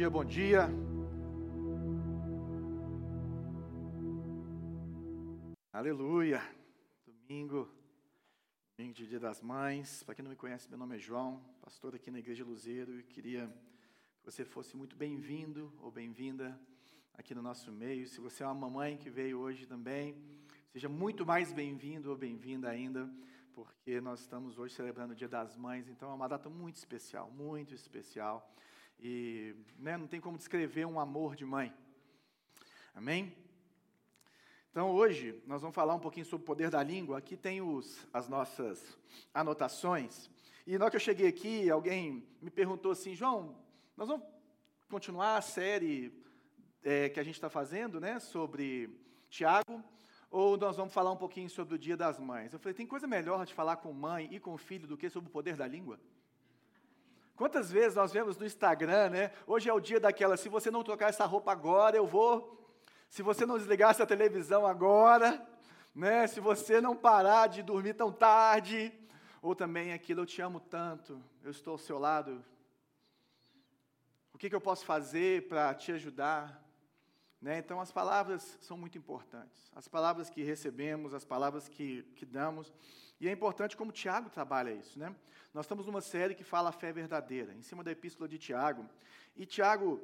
dia, bom dia. Aleluia. Domingo, domingo de Dia das Mães. Para quem não me conhece, meu nome é João, pastor aqui na Igreja Luzeiro e queria que você fosse muito bem-vindo ou bem-vinda aqui no nosso meio. Se você é uma mamãe que veio hoje também, seja muito mais bem-vindo ou bem-vinda ainda, porque nós estamos hoje celebrando o Dia das Mães, então é uma data muito especial, muito especial. E né, não tem como descrever um amor de mãe. Amém? Então hoje nós vamos falar um pouquinho sobre o poder da língua. Aqui tem os, as nossas anotações. E na hora que eu cheguei aqui, alguém me perguntou assim, João, nós vamos continuar a série é, que a gente está fazendo, né, sobre Tiago, ou nós vamos falar um pouquinho sobre o Dia das Mães? Eu falei, tem coisa melhor de falar com mãe e com filho do que sobre o poder da língua? Quantas vezes nós vemos no Instagram, né? Hoje é o dia daquela, se você não trocar essa roupa agora, eu vou. Se você não desligar essa televisão agora, né? Se você não parar de dormir tão tarde, ou também aquilo, eu te amo tanto, eu estou ao seu lado. O que, que eu posso fazer para te ajudar? Né? Então, as palavras são muito importantes. As palavras que recebemos, as palavras que, que damos. E é importante como Tiago trabalha isso. Né? Nós estamos numa série que fala a fé verdadeira, em cima da epístola de Tiago. E Tiago,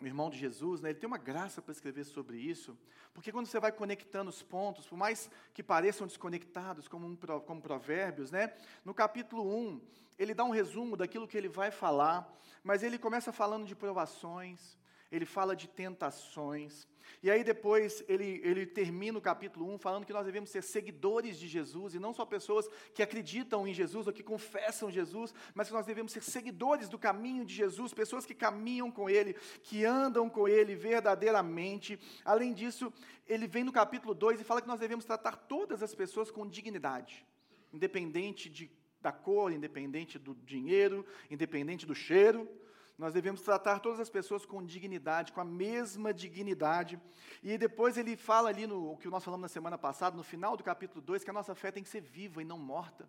irmão de Jesus, né, ele tem uma graça para escrever sobre isso, porque quando você vai conectando os pontos, por mais que pareçam desconectados, como, um, como provérbios, né, no capítulo 1, ele dá um resumo daquilo que ele vai falar, mas ele começa falando de provações, ele fala de tentações. E aí depois ele, ele termina o capítulo 1 falando que nós devemos ser seguidores de Jesus, e não só pessoas que acreditam em Jesus ou que confessam Jesus, mas que nós devemos ser seguidores do caminho de Jesus, pessoas que caminham com Ele, que andam com Ele verdadeiramente. Além disso, ele vem no capítulo 2 e fala que nós devemos tratar todas as pessoas com dignidade, independente de, da cor, independente do dinheiro, independente do cheiro nós devemos tratar todas as pessoas com dignidade, com a mesma dignidade. E depois ele fala ali no o que nós falamos na semana passada, no final do capítulo 2, que a nossa fé tem que ser viva e não morta.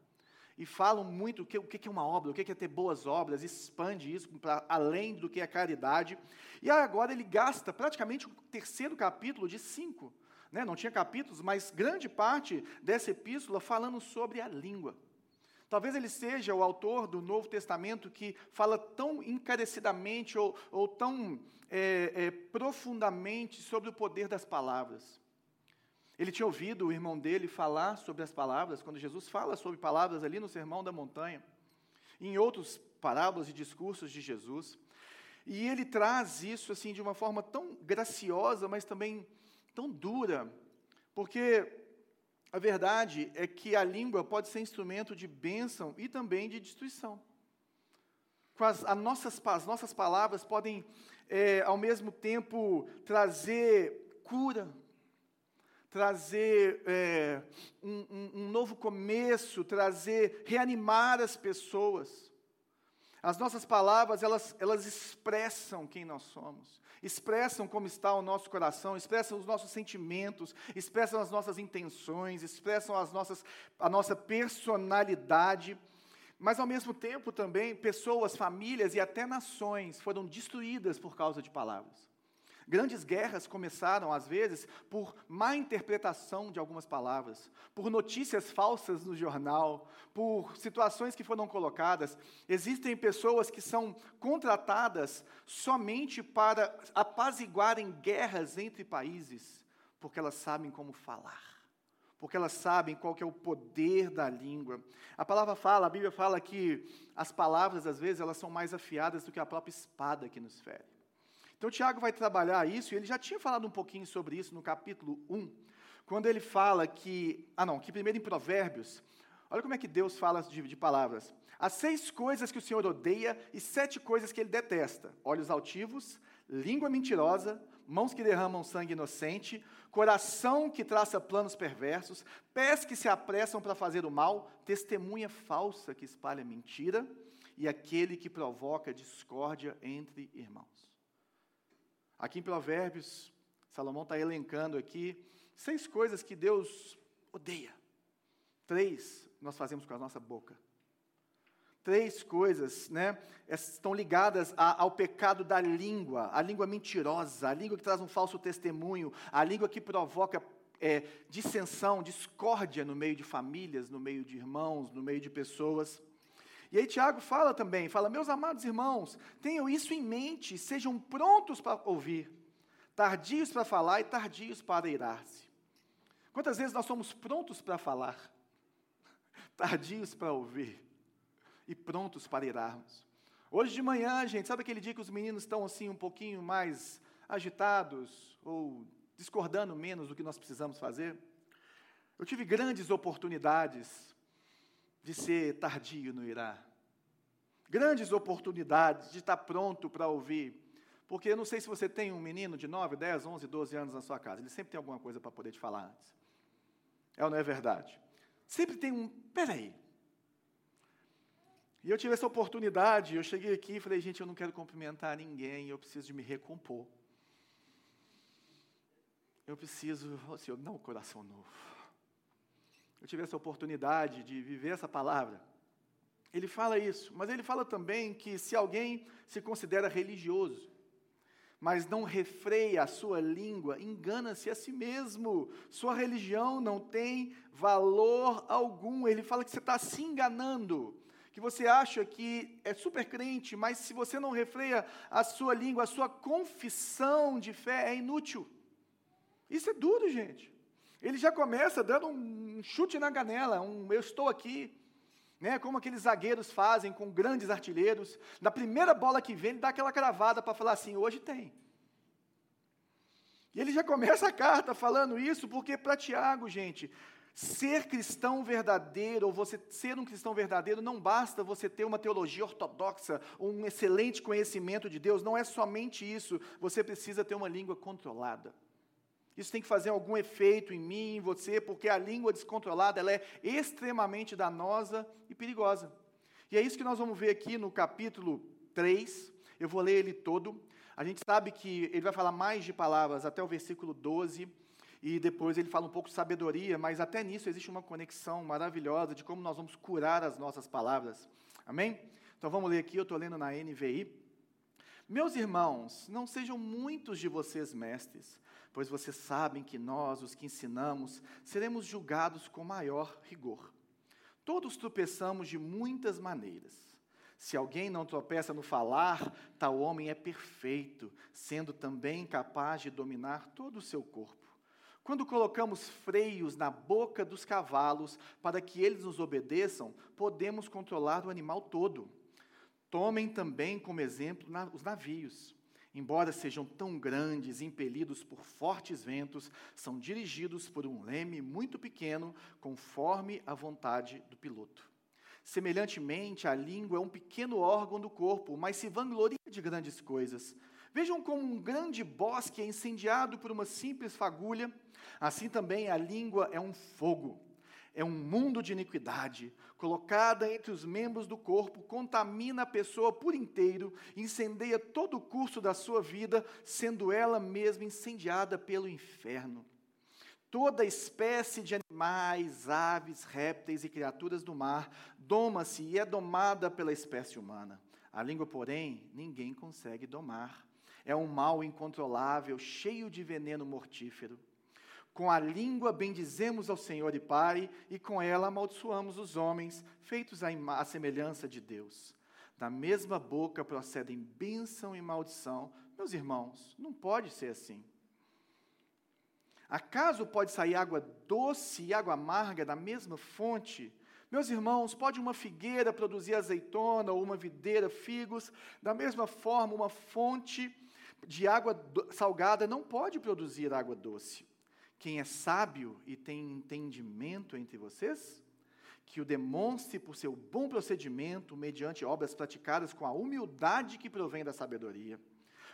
E falam muito o que, o que é uma obra, o que é ter boas obras, expande isso para além do que é caridade. E agora ele gasta praticamente o terceiro capítulo de cinco. Né? Não tinha capítulos, mas grande parte dessa epístola falando sobre a língua. Talvez ele seja o autor do Novo Testamento que fala tão encarecidamente ou, ou tão é, é, profundamente sobre o poder das palavras. Ele tinha ouvido o irmão dele falar sobre as palavras, quando Jesus fala sobre palavras ali no Sermão da Montanha, em outros parábolas e discursos de Jesus. E ele traz isso assim de uma forma tão graciosa, mas também tão dura, porque a verdade é que a língua pode ser instrumento de bênção e também de destruição. As, as, nossas, as nossas palavras podem, é, ao mesmo tempo, trazer cura, trazer é, um, um, um novo começo, trazer, reanimar as pessoas. As nossas palavras, elas, elas expressam quem nós somos expressam como está o nosso coração, expressam os nossos sentimentos, expressam as nossas intenções, expressam as nossas, a nossa personalidade. Mas, ao mesmo tempo, também, pessoas, famílias e até nações foram destruídas por causa de palavras. Grandes guerras começaram, às vezes, por má interpretação de algumas palavras, por notícias falsas no jornal, por situações que foram colocadas. Existem pessoas que são contratadas somente para apaziguarem guerras entre países, porque elas sabem como falar porque elas sabem qual que é o poder da língua. A palavra fala, a Bíblia fala que as palavras, às vezes, elas são mais afiadas do que a própria espada que nos fere. Então, Tiago vai trabalhar isso, e ele já tinha falado um pouquinho sobre isso no capítulo 1, quando ele fala que. Ah, não, que primeiro em Provérbios. Olha como é que Deus fala de, de palavras. Há seis coisas que o Senhor odeia e sete coisas que ele detesta: olhos altivos, língua mentirosa, mãos que derramam sangue inocente, coração que traça planos perversos, pés que se apressam para fazer o mal, testemunha falsa que espalha mentira e aquele que provoca discórdia entre irmãos. Aqui em Provérbios, Salomão está elencando aqui seis coisas que Deus odeia. Três nós fazemos com a nossa boca. três coisas, né? Estão ligadas a, ao pecado da língua, a língua mentirosa, a língua que traz um falso testemunho, a língua que provoca é, dissensão, discórdia no meio de famílias, no meio de irmãos, no meio de pessoas. E aí Tiago fala também, fala, meus amados irmãos, tenham isso em mente, sejam prontos para ouvir, tardios para falar e tardios para irar-se. Quantas vezes nós somos prontos para falar, tardios para ouvir e prontos para irarmos? Hoje de manhã, gente, sabe aquele dia que os meninos estão assim um pouquinho mais agitados ou discordando menos do que nós precisamos fazer? Eu tive grandes oportunidades de ser tardio no irá. Grandes oportunidades de estar pronto para ouvir. Porque eu não sei se você tem um menino de 9, 10, 11, 12 anos na sua casa. Ele sempre tem alguma coisa para poder te falar antes. É ou não é verdade? Sempre tem um. Peraí. E eu tive essa oportunidade. Eu cheguei aqui e falei, gente, eu não quero cumprimentar ninguém. Eu preciso de me recompor. Eu preciso. Senhor, dá um coração novo eu tive essa oportunidade de viver essa palavra, ele fala isso, mas ele fala também que se alguém se considera religioso, mas não refreia a sua língua, engana-se a si mesmo. Sua religião não tem valor algum. Ele fala que você está se enganando, que você acha que é super crente, mas se você não refreia a sua língua, a sua confissão de fé é inútil. Isso é duro, gente. Ele já começa dando um chute na canela, um eu estou aqui, né, como aqueles zagueiros fazem com grandes artilheiros. Na primeira bola que vem, ele dá aquela cravada para falar assim: hoje tem. E ele já começa a carta falando isso, porque para Tiago, gente, ser cristão verdadeiro, ou você ser um cristão verdadeiro, não basta você ter uma teologia ortodoxa, um excelente conhecimento de Deus, não é somente isso, você precisa ter uma língua controlada. Isso tem que fazer algum efeito em mim, em você, porque a língua descontrolada ela é extremamente danosa e perigosa. E é isso que nós vamos ver aqui no capítulo 3. Eu vou ler ele todo. A gente sabe que ele vai falar mais de palavras até o versículo 12, e depois ele fala um pouco de sabedoria, mas até nisso existe uma conexão maravilhosa de como nós vamos curar as nossas palavras. Amém? Então vamos ler aqui, eu estou lendo na NVI. Meus irmãos, não sejam muitos de vocês mestres, pois vocês sabem que nós, os que ensinamos, seremos julgados com maior rigor. Todos tropeçamos de muitas maneiras. Se alguém não tropeça no falar, tal homem é perfeito, sendo também capaz de dominar todo o seu corpo. Quando colocamos freios na boca dos cavalos para que eles nos obedeçam, podemos controlar o animal todo. Tomem também como exemplo os navios embora sejam tão grandes, impelidos por fortes ventos, são dirigidos por um leme muito pequeno, conforme a vontade do piloto. Semelhantemente, a língua é um pequeno órgão do corpo, mas se vangloria de grandes coisas. Vejam como um grande bosque é incendiado por uma simples fagulha, assim também a língua é um fogo é um mundo de iniquidade, colocada entre os membros do corpo, contamina a pessoa por inteiro, incendeia todo o curso da sua vida, sendo ela mesma incendiada pelo inferno. Toda espécie de animais, aves, répteis e criaturas do mar doma-se e é domada pela espécie humana. A língua, porém, ninguém consegue domar. É um mal incontrolável, cheio de veneno mortífero. Com a língua bendizemos ao Senhor e Pai, e com ela amaldiçoamos os homens, feitos à semelhança de Deus. Da mesma boca procedem bênção e maldição. Meus irmãos, não pode ser assim. Acaso pode sair água doce e água amarga da mesma fonte? Meus irmãos, pode uma figueira produzir azeitona ou uma videira figos? Da mesma forma, uma fonte de água salgada não pode produzir água doce. Quem é sábio e tem entendimento entre vocês, que o demonstre por seu bom procedimento, mediante obras praticadas com a humildade que provém da sabedoria.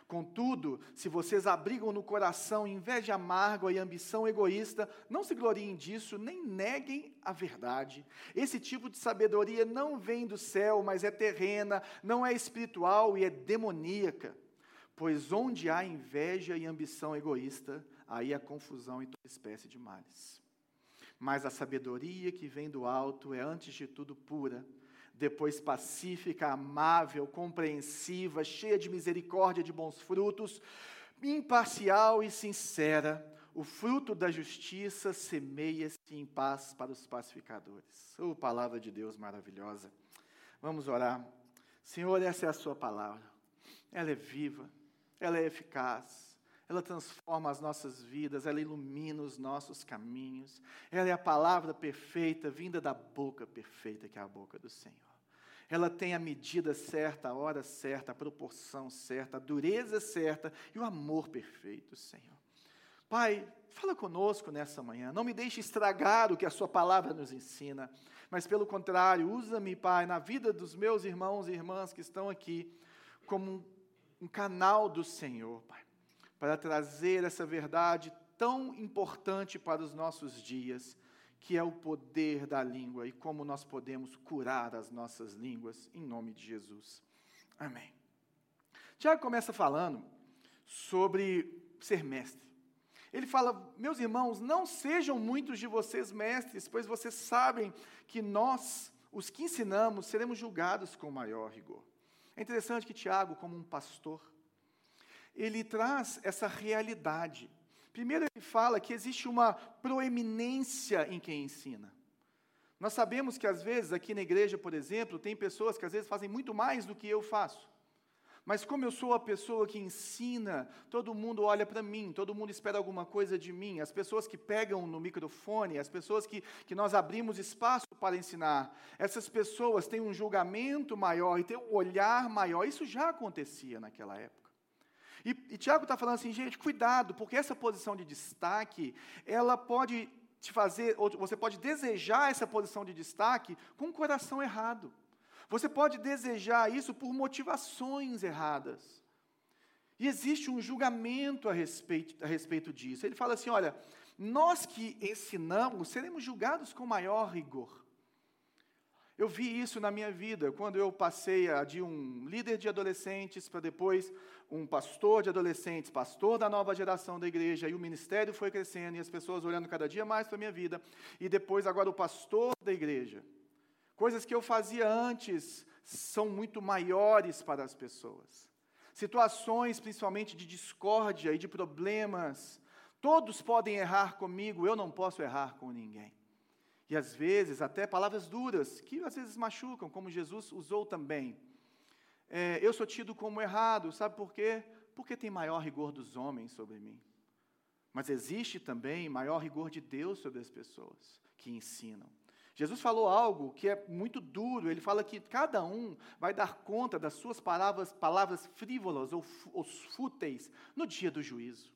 Contudo, se vocês abrigam no coração inveja amarga e ambição egoísta, não se gloriem disso, nem neguem a verdade. Esse tipo de sabedoria não vem do céu, mas é terrena, não é espiritual e é demoníaca. Pois onde há inveja e ambição egoísta, aí a confusão e toda espécie de males. Mas a sabedoria que vem do alto é, antes de tudo, pura, depois pacífica, amável, compreensiva, cheia de misericórdia e de bons frutos, imparcial e sincera, o fruto da justiça semeia-se em paz para os pacificadores. Oh, palavra de Deus maravilhosa. Vamos orar. Senhor, essa é a Sua palavra. Ela é viva, ela é eficaz, ela transforma as nossas vidas, ela ilumina os nossos caminhos. Ela é a palavra perfeita, vinda da boca perfeita, que é a boca do Senhor. Ela tem a medida certa, a hora certa, a proporção certa, a dureza certa e o amor perfeito, Senhor. Pai, fala conosco nessa manhã. Não me deixe estragar o que a Sua palavra nos ensina, mas pelo contrário, usa-me, Pai, na vida dos meus irmãos e irmãs que estão aqui, como um, um canal do Senhor, Pai, para trazer essa verdade tão importante para os nossos dias, que é o poder da língua e como nós podemos curar as nossas línguas, em nome de Jesus. Amém. Tiago começa falando sobre ser mestre. Ele fala: Meus irmãos, não sejam muitos de vocês mestres, pois vocês sabem que nós, os que ensinamos, seremos julgados com maior rigor. É interessante que Tiago, como um pastor, ele traz essa realidade. Primeiro, ele fala que existe uma proeminência em quem ensina. Nós sabemos que, às vezes, aqui na igreja, por exemplo, tem pessoas que às vezes fazem muito mais do que eu faço. Mas como eu sou a pessoa que ensina, todo mundo olha para mim, todo mundo espera alguma coisa de mim. As pessoas que pegam no microfone, as pessoas que, que nós abrimos espaço para ensinar, essas pessoas têm um julgamento maior e têm um olhar maior. Isso já acontecia naquela época. E, e Tiago está falando assim, gente, cuidado, porque essa posição de destaque, ela pode te fazer, ou você pode desejar essa posição de destaque com o coração errado. Você pode desejar isso por motivações erradas. E existe um julgamento a respeito, a respeito disso. Ele fala assim: olha, nós que ensinamos seremos julgados com maior rigor. Eu vi isso na minha vida, quando eu passei de um líder de adolescentes para depois um pastor de adolescentes, pastor da nova geração da igreja, e o ministério foi crescendo, e as pessoas olhando cada dia mais para a minha vida, e depois agora o pastor da igreja. Coisas que eu fazia antes são muito maiores para as pessoas. Situações, principalmente de discórdia e de problemas. Todos podem errar comigo, eu não posso errar com ninguém. E às vezes, até palavras duras, que às vezes machucam, como Jesus usou também. É, eu sou tido como errado, sabe por quê? Porque tem maior rigor dos homens sobre mim. Mas existe também maior rigor de Deus sobre as pessoas que ensinam. Jesus falou algo que é muito duro. Ele fala que cada um vai dar conta das suas palavras, palavras frívolas ou, ou fúteis no dia do juízo.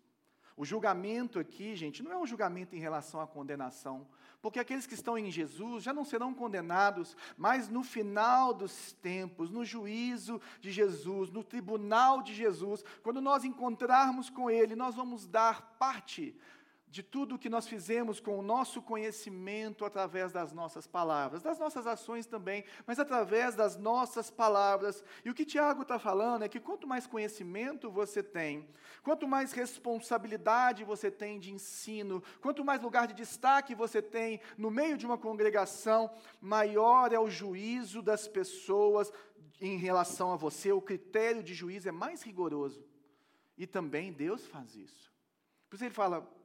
O julgamento aqui, gente, não é um julgamento em relação à condenação, porque aqueles que estão em Jesus já não serão condenados, mas no final dos tempos, no juízo de Jesus, no tribunal de Jesus, quando nós encontrarmos com Ele, nós vamos dar parte de tudo que nós fizemos com o nosso conhecimento através das nossas palavras, das nossas ações também, mas através das nossas palavras. E o que Tiago está falando é que quanto mais conhecimento você tem, quanto mais responsabilidade você tem de ensino, quanto mais lugar de destaque você tem no meio de uma congregação, maior é o juízo das pessoas em relação a você, o critério de juízo é mais rigoroso. E também Deus faz isso. Por isso ele fala: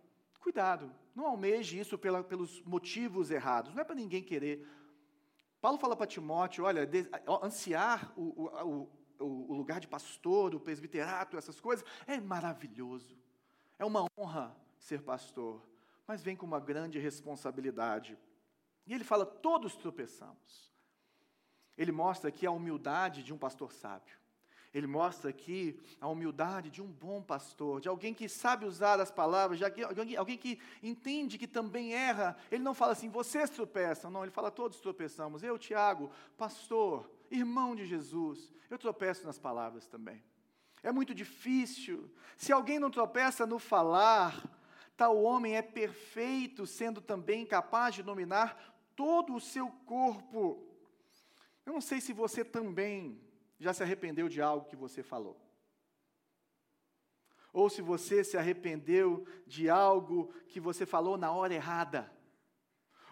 Cuidado, não almeje isso pela, pelos motivos errados, não é para ninguém querer. Paulo fala para Timóteo: olha, de, ansiar o, o, o, o lugar de pastor, o presbiterato, essas coisas, é maravilhoso. É uma honra ser pastor, mas vem com uma grande responsabilidade. E ele fala: todos tropeçamos. Ele mostra aqui a humildade de um pastor sábio. Ele mostra aqui a humildade de um bom pastor, de alguém que sabe usar as palavras, de alguém, alguém que entende que também erra. Ele não fala assim, vocês tropeçam, não, ele fala, todos tropeçamos. Eu, Tiago, pastor, irmão de Jesus, eu tropeço nas palavras também. É muito difícil. Se alguém não tropeça no falar, tal homem é perfeito, sendo também capaz de dominar todo o seu corpo. Eu não sei se você também já se arrependeu de algo que você falou. Ou se você se arrependeu de algo que você falou na hora errada.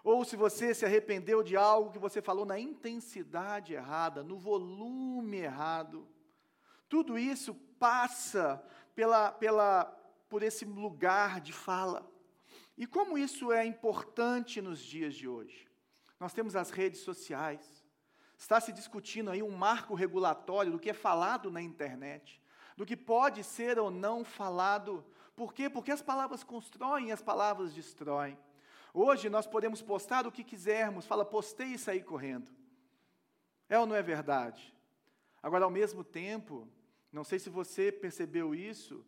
ou se você se arrependeu de algo que você falou na intensidade errada, no volume errado. Tudo isso passa pela, pela, por esse lugar de fala. E como isso é importante nos dias de hoje? Nós temos as redes sociais. Está se discutindo aí um marco regulatório do que é falado na internet, do que pode ser ou não falado. Por quê? Porque as palavras constroem e as palavras destroem. Hoje nós podemos postar o que quisermos, fala, postei e saí correndo. É ou não é verdade? Agora, ao mesmo tempo, não sei se você percebeu isso,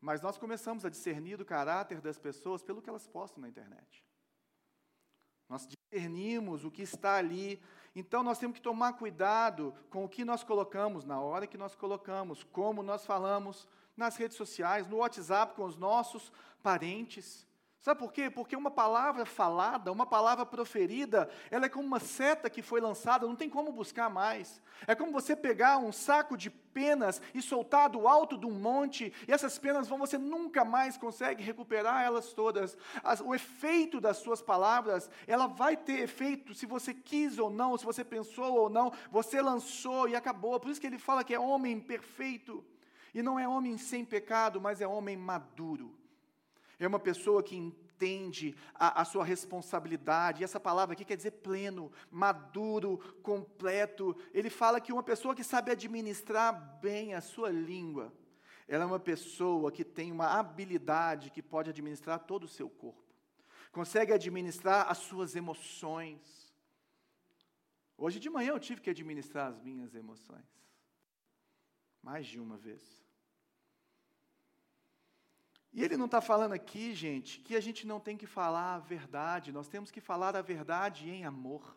mas nós começamos a discernir o caráter das pessoas pelo que elas postam na internet. Nós discernimos o que está ali. Então nós temos que tomar cuidado com o que nós colocamos na hora que nós colocamos, como nós falamos nas redes sociais, no WhatsApp com os nossos parentes. Sabe por quê? Porque uma palavra falada, uma palavra proferida, ela é como uma seta que foi lançada, não tem como buscar mais. É como você pegar um saco de penas e soltar do alto de um monte, e essas penas vão, você nunca mais consegue recuperar elas todas. As, o efeito das suas palavras, ela vai ter efeito se você quis ou não, se você pensou ou não, você lançou e acabou. Por isso que ele fala que é homem perfeito. E não é homem sem pecado, mas é homem maduro é uma pessoa que entende a, a, sua responsabilidade. E essa palavra aqui quer dizer pleno, maduro, completo. Ele fala que uma pessoa que sabe administrar bem a sua língua, ela é uma pessoa que tem uma habilidade que pode administrar todo o seu corpo, consegue administrar as suas emoções. Hoje de manhã eu tive que administrar as minhas emoções, mais de uma vez. E ele não está falando aqui, gente, que a gente não tem que falar a verdade, nós temos que falar a verdade em amor.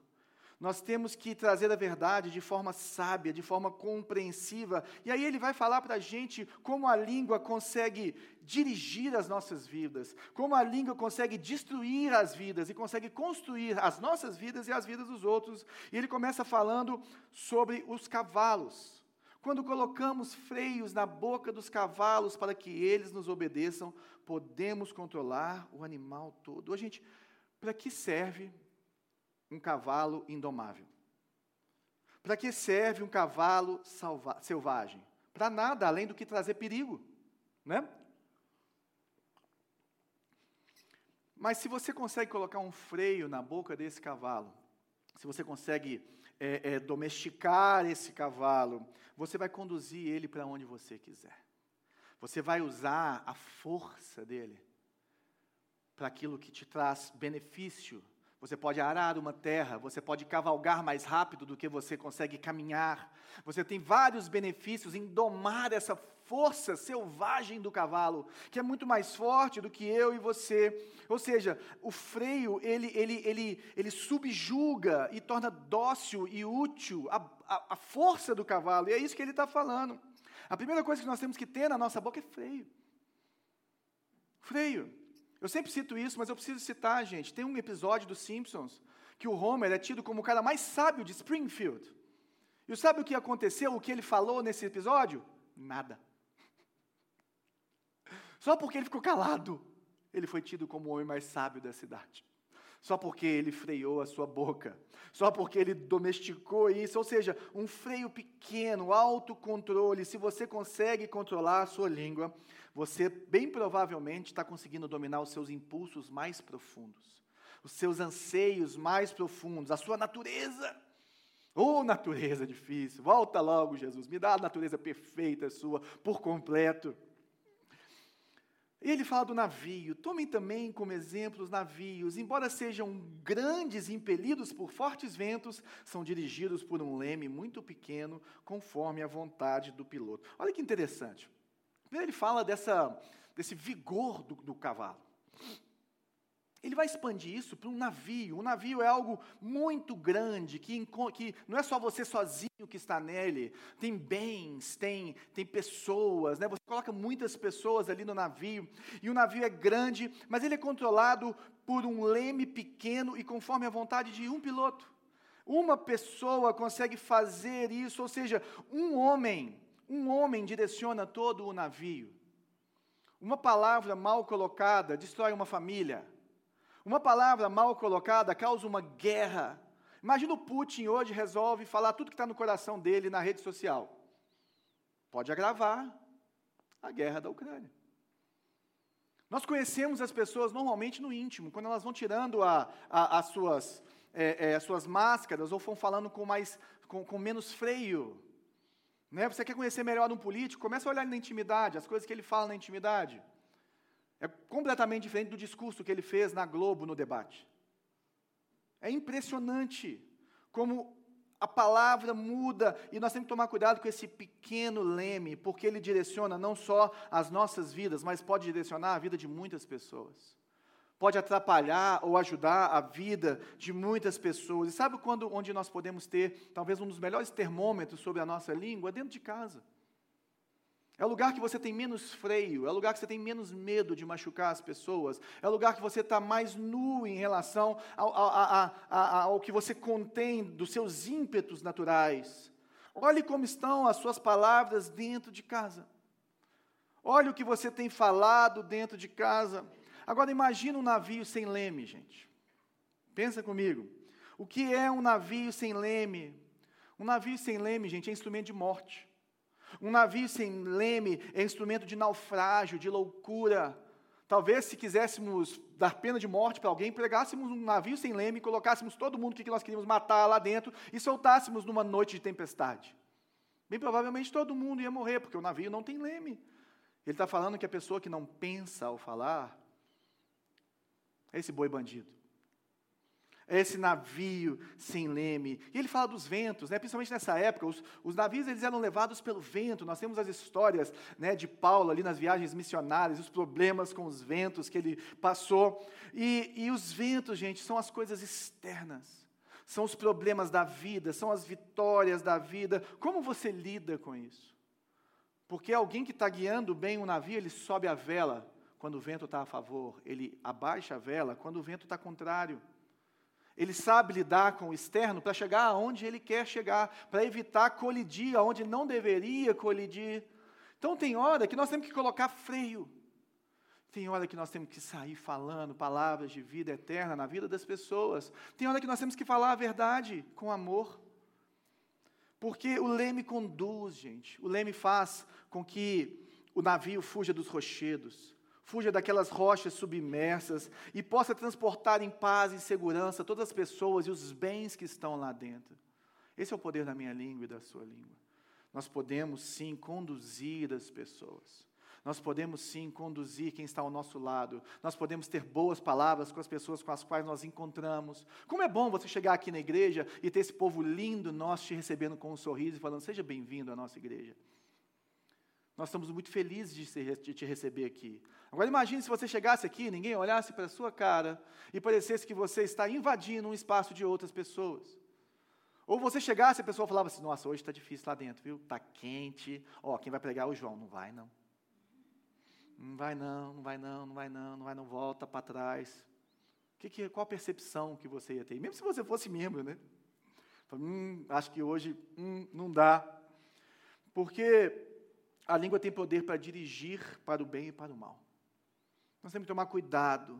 Nós temos que trazer a verdade de forma sábia, de forma compreensiva. E aí ele vai falar para a gente como a língua consegue dirigir as nossas vidas, como a língua consegue destruir as vidas e consegue construir as nossas vidas e as vidas dos outros. E ele começa falando sobre os cavalos. Quando colocamos freios na boca dos cavalos para que eles nos obedeçam, podemos controlar o animal todo. Ô, gente, para que serve um cavalo indomável? Para que serve um cavalo selvagem? Para nada, além do que trazer perigo, né? Mas se você consegue colocar um freio na boca desse cavalo, se você consegue é, é, domesticar esse cavalo, você vai conduzir ele para onde você quiser. Você vai usar a força dele para aquilo que te traz benefício. Você pode arar uma terra, você pode cavalgar mais rápido do que você consegue caminhar. Você tem vários benefícios em domar essa força selvagem do cavalo, que é muito mais forte do que eu e você. Ou seja, o freio, ele, ele, ele, ele subjuga e torna dócil e útil a, a, a força do cavalo, e é isso que ele está falando. A primeira coisa que nós temos que ter na nossa boca é freio. Freio. Eu sempre cito isso, mas eu preciso citar, gente. Tem um episódio dos Simpsons que o Homer é tido como o cara mais sábio de Springfield. E sabe o que aconteceu, o que ele falou nesse episódio? Nada. Só porque ele ficou calado, ele foi tido como o homem mais sábio da cidade. Só porque ele freou a sua boca. Só porque ele domesticou isso. Ou seja, um freio pequeno, autocontrole. Se você consegue controlar a sua língua, você bem provavelmente está conseguindo dominar os seus impulsos mais profundos, os seus anseios mais profundos, a sua natureza. Ô oh, natureza difícil, volta logo, Jesus, me dá a natureza perfeita sua, por completo. Ele fala do navio. Tomem também como exemplo os navios. Embora sejam grandes, impelidos por fortes ventos, são dirigidos por um leme muito pequeno, conforme a vontade do piloto. Olha que interessante. Primeiro ele fala dessa, desse vigor do, do cavalo ele vai expandir isso para um navio. Um navio é algo muito grande, que, que não é só você sozinho que está nele, tem bens, tem, tem pessoas, né? você coloca muitas pessoas ali no navio, e o navio é grande, mas ele é controlado por um leme pequeno e conforme a vontade de um piloto. Uma pessoa consegue fazer isso, ou seja, um homem, um homem direciona todo o navio. Uma palavra mal colocada destrói uma família. Uma palavra mal colocada causa uma guerra. Imagina o Putin hoje resolve falar tudo que está no coração dele na rede social. Pode agravar a guerra da Ucrânia. Nós conhecemos as pessoas normalmente no íntimo, quando elas vão tirando a, a, as, suas, é, é, as suas máscaras ou vão falando com, mais, com, com menos freio. Né? Você quer conhecer melhor um político? Começa a olhar na intimidade, as coisas que ele fala na intimidade. É completamente diferente do discurso que ele fez na Globo no debate. É impressionante como a palavra muda e nós temos que tomar cuidado com esse pequeno leme, porque ele direciona não só as nossas vidas, mas pode direcionar a vida de muitas pessoas. Pode atrapalhar ou ajudar a vida de muitas pessoas. E sabe quando onde nós podemos ter talvez um dos melhores termômetros sobre a nossa língua? Dentro de casa. É o lugar que você tem menos freio, é o lugar que você tem menos medo de machucar as pessoas, é o lugar que você está mais nu em relação ao, ao, ao, ao, que você contém dos seus ímpetos naturais. Olhe como estão as suas palavras dentro de casa. Olhe o que você tem falado dentro de casa. Agora imagine um navio sem leme, gente. Pensa comigo. O que é um navio sem leme? Um navio sem leme, gente, é instrumento de morte. Um navio sem leme é instrumento de naufrágio, de loucura. Talvez, se quiséssemos dar pena de morte para alguém, pregássemos um navio sem leme, colocássemos todo mundo que nós queríamos matar lá dentro e soltássemos numa noite de tempestade. Bem provavelmente todo mundo ia morrer, porque o navio não tem leme. Ele está falando que a pessoa que não pensa ao falar é esse boi bandido esse navio sem leme. E ele fala dos ventos, né? principalmente nessa época, os, os navios eles eram levados pelo vento. Nós temos as histórias né, de Paulo ali nas viagens missionárias, os problemas com os ventos que ele passou. E, e os ventos, gente, são as coisas externas, são os problemas da vida, são as vitórias da vida. Como você lida com isso? Porque alguém que está guiando bem um navio, ele sobe a vela quando o vento está a favor, ele abaixa a vela quando o vento está contrário. Ele sabe lidar com o externo para chegar aonde ele quer chegar, para evitar colidir aonde não deveria colidir. Então tem hora que nós temos que colocar freio. Tem hora que nós temos que sair falando palavras de vida eterna na vida das pessoas. Tem hora que nós temos que falar a verdade com amor. Porque o leme conduz, gente. O leme faz com que o navio fuja dos rochedos fuja daquelas rochas submersas e possa transportar em paz e segurança todas as pessoas e os bens que estão lá dentro. Esse é o poder da minha língua e da sua língua. Nós podemos sim conduzir as pessoas. Nós podemos sim conduzir quem está ao nosso lado. Nós podemos ter boas palavras com as pessoas com as quais nós encontramos. Como é bom você chegar aqui na igreja e ter esse povo lindo nosso te recebendo com um sorriso e falando: Seja bem-vindo à nossa igreja. Nós estamos muito felizes de, te receber aqui. Agora imagine se você chegasse aqui, ninguém olhasse para a sua cara e parecesse que você está invadindo um espaço de outras pessoas. Ou você chegasse e a pessoa falava assim, nossa, hoje está difícil lá dentro, viu? Está quente. Ó, quem vai pregar é o João. Não vai, não. Não vai, não, não vai, não, não vai, não, não vai, não, volta para trás. Que, que, qual a percepção que você ia ter? Mesmo se você fosse membro, né? Hum, acho que hoje hum, não dá. Porque a língua tem poder para dirigir para o bem e para o mal. Nós temos que tomar cuidado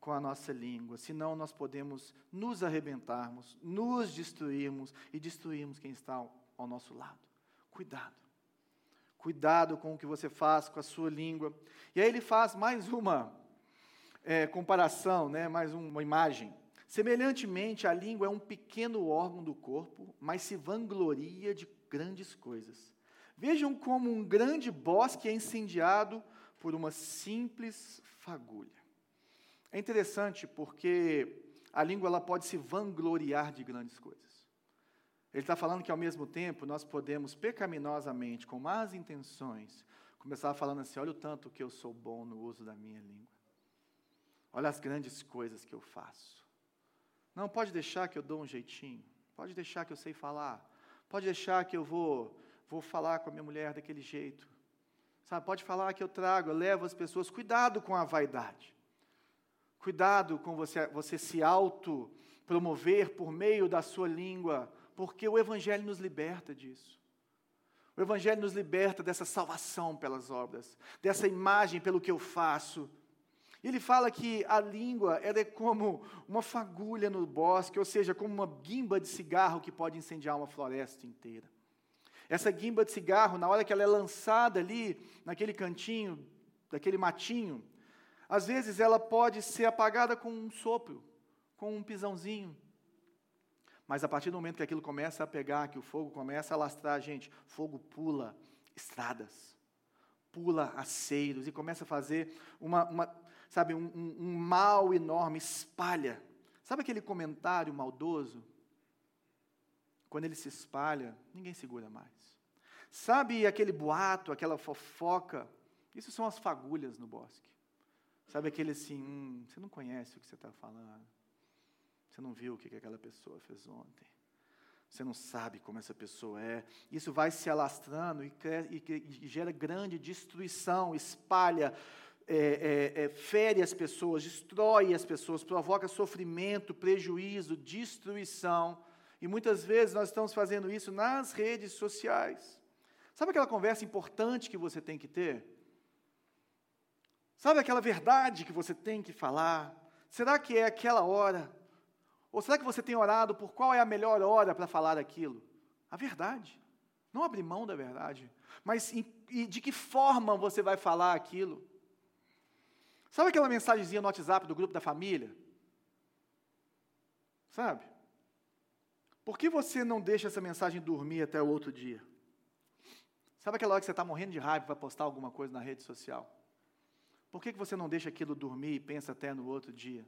com a nossa língua, senão nós podemos nos arrebentarmos, nos destruirmos e destruirmos quem está ao nosso lado. Cuidado. Cuidado com o que você faz com a sua língua. E aí ele faz mais uma é, comparação, né, mais uma imagem. Semelhantemente, a língua é um pequeno órgão do corpo, mas se vangloria de grandes coisas. Vejam como um grande bosque é incendiado por uma simples fagulha. É interessante porque a língua ela pode se vangloriar de grandes coisas. Ele está falando que ao mesmo tempo nós podemos pecaminosamente, com más intenções, começar falando assim: olha o tanto que eu sou bom no uso da minha língua. Olha as grandes coisas que eu faço. Não, pode deixar que eu dou um jeitinho. Pode deixar que eu sei falar. Pode deixar que eu vou vou falar com a minha mulher daquele jeito. Sabe, pode falar que eu trago, eu levo as pessoas. Cuidado com a vaidade. Cuidado com você, você se auto promover por meio da sua língua, porque o Evangelho nos liberta disso. O Evangelho nos liberta dessa salvação pelas obras, dessa imagem pelo que eu faço. Ele fala que a língua ela é como uma fagulha no bosque, ou seja, como uma guimba de cigarro que pode incendiar uma floresta inteira. Essa guimba de cigarro, na hora que ela é lançada ali, naquele cantinho, daquele matinho, às vezes ela pode ser apagada com um sopro, com um pisãozinho. Mas a partir do momento que aquilo começa a pegar, que o fogo começa a lastrar, gente, fogo pula estradas, pula aceiros e começa a fazer uma, uma sabe, um, um, um mal enorme, espalha. Sabe aquele comentário maldoso? Quando ele se espalha, ninguém segura mais. Sabe aquele boato, aquela fofoca? Isso são as fagulhas no bosque. Sabe aquele assim, hum, você não conhece o que você está falando. Você não viu o que aquela pessoa fez ontem. Você não sabe como essa pessoa é. Isso vai se alastrando e, e, e gera grande destruição, espalha é, é, é, fere as pessoas, destrói as pessoas, provoca sofrimento, prejuízo, destruição. E muitas vezes nós estamos fazendo isso nas redes sociais. Sabe aquela conversa importante que você tem que ter? Sabe aquela verdade que você tem que falar? Será que é aquela hora? Ou será que você tem orado por qual é a melhor hora para falar aquilo? A verdade. Não abrir mão da verdade. Mas em, de que forma você vai falar aquilo? Sabe aquela mensagenzinha no WhatsApp do grupo da família? Sabe? Por que você não deixa essa mensagem dormir até o outro dia? Sabe aquela hora que você está morrendo de raiva para postar alguma coisa na rede social? Por que, que você não deixa aquilo dormir e pensa até no outro dia?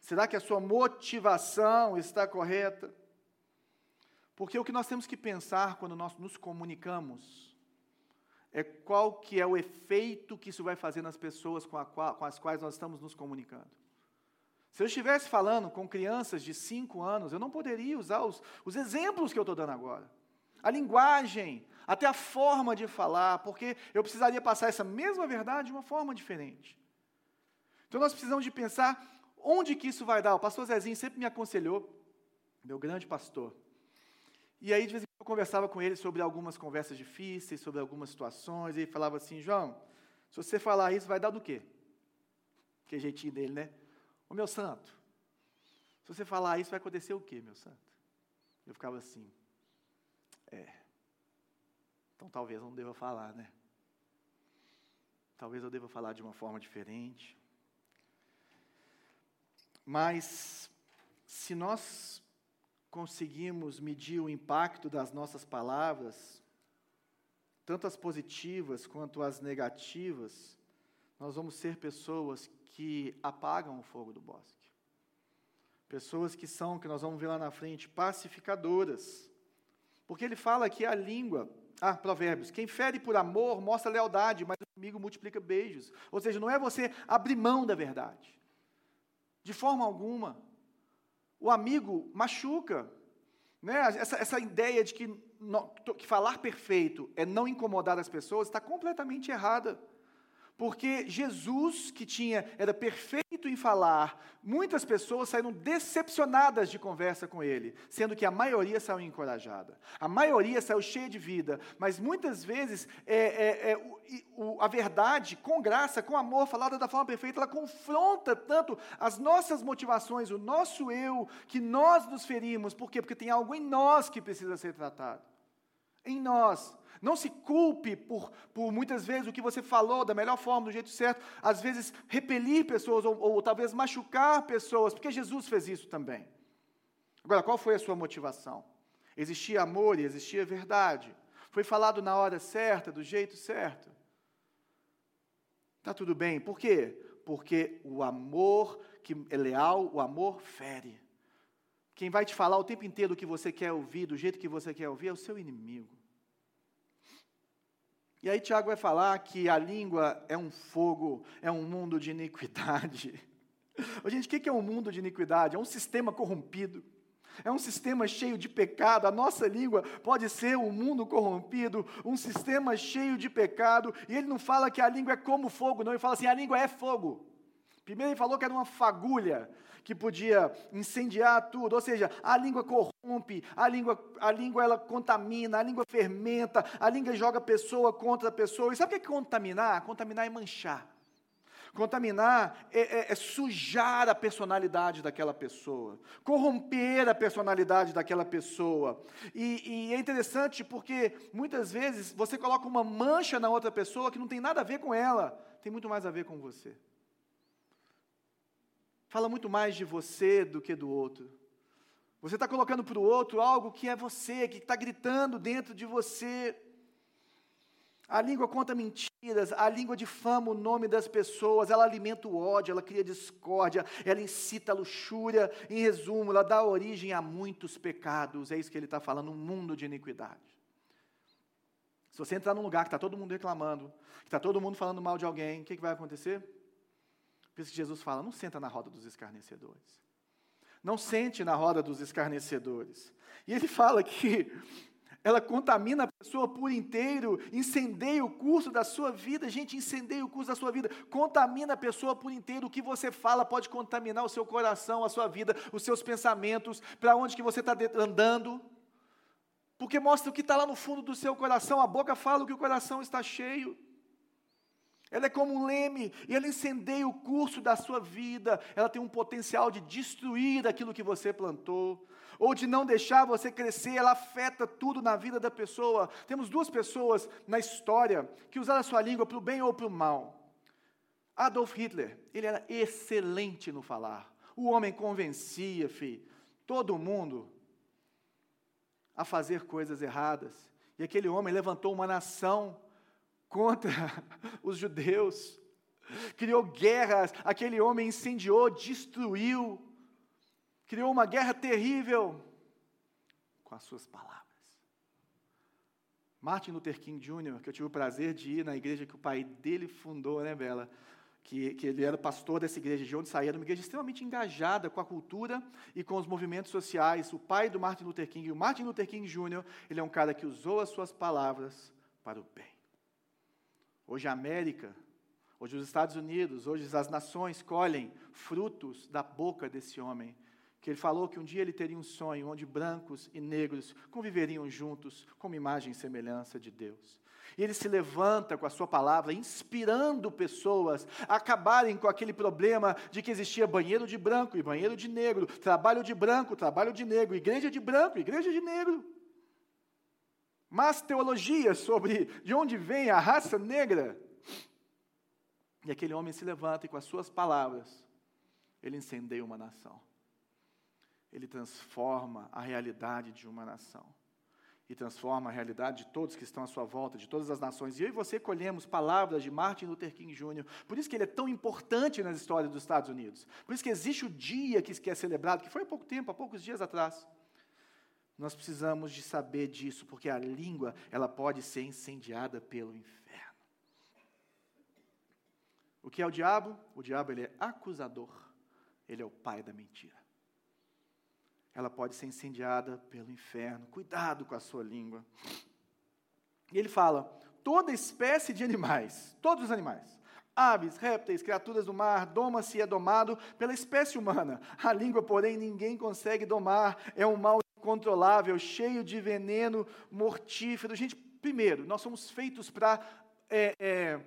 Será que a sua motivação está correta? Porque o que nós temos que pensar quando nós nos comunicamos é qual que é o efeito que isso vai fazer nas pessoas com, qual, com as quais nós estamos nos comunicando. Se eu estivesse falando com crianças de 5 anos, eu não poderia usar os, os exemplos que eu estou dando agora. A linguagem, até a forma de falar, porque eu precisaria passar essa mesma verdade de uma forma diferente. Então nós precisamos de pensar onde que isso vai dar. O pastor Zezinho sempre me aconselhou, meu grande pastor. E aí, de vez em eu conversava com ele sobre algumas conversas difíceis, sobre algumas situações, e ele falava assim: João, se você falar isso, vai dar do quê? Que jeitinho dele, né? Ô meu santo, se você falar isso, vai acontecer o quê, meu santo? Eu ficava assim: É. Então talvez eu não deva falar, né? Talvez eu deva falar de uma forma diferente. Mas, se nós conseguimos medir o impacto das nossas palavras, tanto as positivas quanto as negativas, nós vamos ser pessoas que apagam o fogo do bosque. Pessoas que são, que nós vamos ver lá na frente, pacificadoras. Porque ele fala que a língua, ah, provérbios, quem fere por amor mostra lealdade, mas o inimigo multiplica beijos. Ou seja, não é você abrir mão da verdade. De forma alguma o amigo machuca. Né? Essa, essa ideia de que, que falar perfeito é não incomodar as pessoas está completamente errada. Porque Jesus, que tinha, era perfeito em falar, muitas pessoas saíram decepcionadas de conversa com ele, sendo que a maioria saiu encorajada. A maioria saiu cheia de vida, mas muitas vezes é, é, é, o, o, a verdade, com graça, com amor, falada da forma perfeita, ela confronta tanto as nossas motivações, o nosso eu, que nós nos ferimos. Por quê? Porque tem algo em nós que precisa ser tratado. Em nós. Não se culpe por, por muitas vezes o que você falou da melhor forma, do jeito certo, às vezes repelir pessoas ou, ou talvez machucar pessoas, porque Jesus fez isso também. Agora, qual foi a sua motivação? Existia amor e existia verdade. Foi falado na hora certa, do jeito certo. Está tudo bem. Por quê? Porque o amor que é leal, o amor fere. Quem vai te falar o tempo inteiro o que você quer ouvir, do jeito que você quer ouvir, é o seu inimigo. E aí Tiago vai falar que a língua é um fogo, é um mundo de iniquidade. Gente, o que é um mundo de iniquidade? É um sistema corrompido. É um sistema cheio de pecado. A nossa língua pode ser um mundo corrompido, um sistema cheio de pecado. E ele não fala que a língua é como fogo, não. Ele fala assim: a língua é fogo. Primeiro ele falou que era uma fagulha que podia incendiar tudo, ou seja, a língua corrompe, a língua, a língua ela contamina, a língua fermenta, a língua joga pessoa contra pessoa. E sabe o que é contaminar? Contaminar é manchar. Contaminar é, é, é, sujar a personalidade daquela pessoa, corromper a personalidade daquela pessoa. E, e, é interessante porque muitas vezes você coloca uma mancha na outra pessoa que não tem nada a ver com ela, tem muito mais a ver com você. Fala muito mais de você do que do outro. Você está colocando para o outro algo que é você, que está gritando dentro de você. A língua conta mentiras, a língua difama o nome das pessoas, ela alimenta o ódio, ela cria discórdia, ela incita a luxúria. Em resumo, ela dá origem a muitos pecados. É isso que ele está falando, um mundo de iniquidade. Se você entrar num lugar que está todo mundo reclamando, que está todo mundo falando mal de alguém, o que, que vai acontecer? Por isso que Jesus fala: não senta na roda dos escarnecedores. Não sente na roda dos escarnecedores. E ele fala que ela contamina a pessoa por inteiro, incendeia o curso da sua vida. Gente, incendeia o curso da sua vida, contamina a pessoa por inteiro. O que você fala pode contaminar o seu coração, a sua vida, os seus pensamentos, para onde que você está andando. Porque mostra o que está lá no fundo do seu coração. A boca fala o que o coração está cheio. Ela é como um leme e ela incendeia o curso da sua vida. Ela tem um potencial de destruir aquilo que você plantou ou de não deixar você crescer, ela afeta tudo na vida da pessoa. Temos duas pessoas na história que usaram a sua língua para o bem ou para o mal. Adolf Hitler, ele era excelente no falar. O homem convencia, filho, todo mundo a fazer coisas erradas. E aquele homem levantou uma nação contra os judeus, criou guerras, aquele homem incendiou, destruiu criou uma guerra terrível com as suas palavras. Martin Luther King Jr., que eu tive o prazer de ir na igreja que o pai dele fundou, né, Bela? Que, que ele era pastor dessa igreja, de onde saía, uma igreja extremamente engajada com a cultura e com os movimentos sociais. O pai do Martin Luther King, o Martin Luther King Jr., ele é um cara que usou as suas palavras para o bem. Hoje a América, hoje os Estados Unidos, hoje as nações colhem frutos da boca desse homem que ele falou que um dia ele teria um sonho onde brancos e negros conviveriam juntos como imagem e semelhança de Deus. E ele se levanta com a sua palavra, inspirando pessoas a acabarem com aquele problema de que existia banheiro de branco e banheiro de negro, trabalho de branco, trabalho de negro, igreja de branco, igreja de negro. Mas teologia sobre de onde vem a raça negra. E aquele homem se levanta e com as suas palavras, ele incendeia uma nação ele transforma a realidade de uma nação. E transforma a realidade de todos que estão à sua volta, de todas as nações. E eu e você colhemos palavras de Martin Luther King Jr. Por isso que ele é tão importante nas histórias dos Estados Unidos. Por isso que existe o dia que é celebrado, que foi há pouco tempo, há poucos dias atrás. Nós precisamos de saber disso, porque a língua, ela pode ser incendiada pelo inferno. O que é o diabo? O diabo ele é acusador. Ele é o pai da mentira ela pode ser incendiada pelo inferno. Cuidado com a sua língua. E ele fala: toda espécie de animais, todos os animais, aves, répteis, criaturas do mar, doma-se e é domado pela espécie humana. A língua, porém, ninguém consegue domar, é um mal incontrolável, cheio de veneno mortífero. Gente, primeiro, nós somos feitos para. É, é,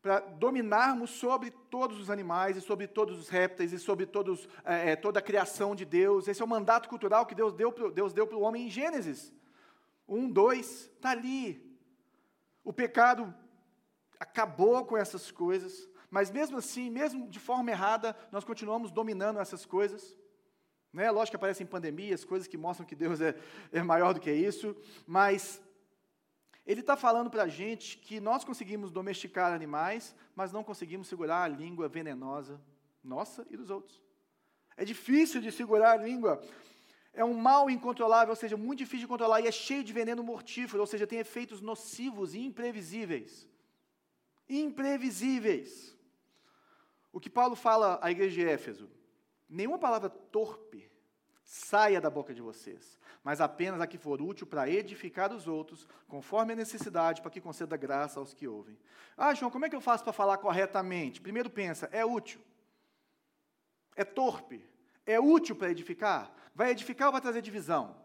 para dominarmos sobre todos os animais e sobre todos os répteis e sobre todos, é, é toda a criação de Deus. Esse é o mandato cultural que Deus deu para o homem em Gênesis. Um, dois, está ali. O pecado acabou com essas coisas, mas mesmo assim, mesmo de forma errada, nós continuamos dominando essas coisas. Né? Lógico que aparecem pandemias, coisas que mostram que Deus é, é maior do que isso, mas ele está falando para a gente que nós conseguimos domesticar animais, mas não conseguimos segurar a língua venenosa nossa e dos outros. É difícil de segurar a língua. É um mal incontrolável, ou seja, muito difícil de controlar e é cheio de veneno mortífero, ou seja, tem efeitos nocivos e imprevisíveis. Imprevisíveis. O que Paulo fala à igreja de Éfeso? Nenhuma palavra torpe saia da boca de vocês, mas apenas a que for útil para edificar os outros, conforme a necessidade, para que conceda graça aos que ouvem. Ah, João, como é que eu faço para falar corretamente? Primeiro pensa, é útil? É torpe? É útil para edificar? Vai edificar ou vai trazer divisão?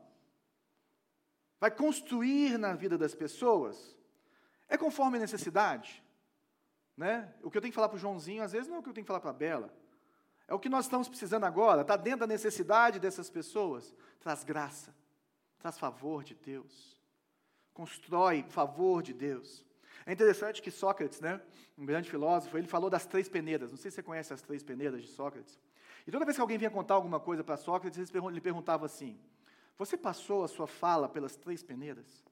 Vai construir na vida das pessoas? É conforme a necessidade? Né? O que eu tenho que falar para o Joãozinho, às vezes, não é o que eu tenho que falar para a Bela. É o que nós estamos precisando agora, está dentro da necessidade dessas pessoas. Traz graça, traz favor de Deus, constrói favor de Deus. É interessante que Sócrates, né, um grande filósofo, ele falou das três peneiras. Não sei se você conhece as três peneiras de Sócrates. E toda vez que alguém vinha contar alguma coisa para Sócrates, ele perguntava assim: Você passou a sua fala pelas três peneiras?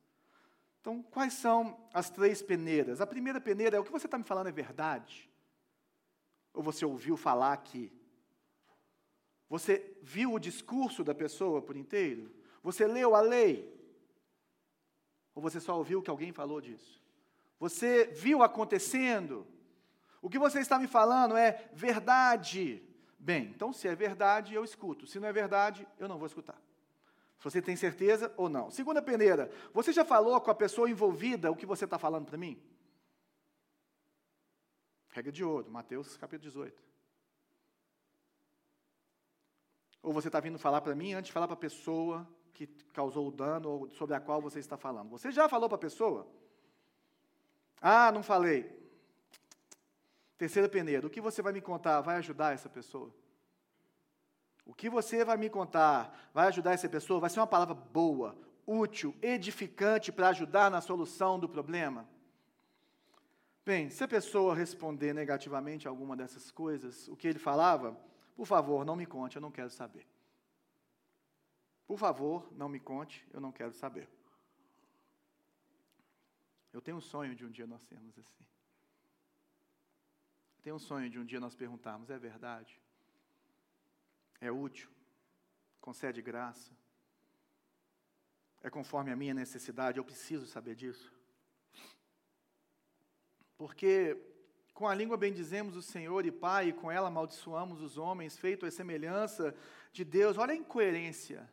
Então, quais são as três peneiras? A primeira peneira é: o que você está me falando é verdade? Ou você ouviu falar aqui? Você viu o discurso da pessoa por inteiro? Você leu a lei? Ou você só ouviu que alguém falou disso? Você viu acontecendo? O que você está me falando é verdade. Bem, então se é verdade, eu escuto. Se não é verdade, eu não vou escutar. Se você tem certeza ou não. Segunda peneira, você já falou com a pessoa envolvida o que você está falando para mim? Regra de ouro, Mateus capítulo 18. Ou você está vindo falar para mim antes de falar para a pessoa que causou o dano ou sobre a qual você está falando? Você já falou para a pessoa? Ah, não falei. Terceira peneira, o que você vai me contar vai ajudar essa pessoa? O que você vai me contar vai ajudar essa pessoa? Vai ser uma palavra boa, útil, edificante para ajudar na solução do problema? Bem, se a pessoa responder negativamente a alguma dessas coisas, o que ele falava, por favor, não me conte, eu não quero saber. Por favor, não me conte, eu não quero saber. Eu tenho um sonho de um dia nós sermos assim. Eu tenho um sonho de um dia nós perguntarmos: é verdade? É útil? Concede graça? É conforme a minha necessidade? Eu preciso saber disso. Porque com a língua bendizemos o Senhor e Pai, e com ela amaldiçoamos os homens, feito a semelhança de Deus. Olha a incoerência.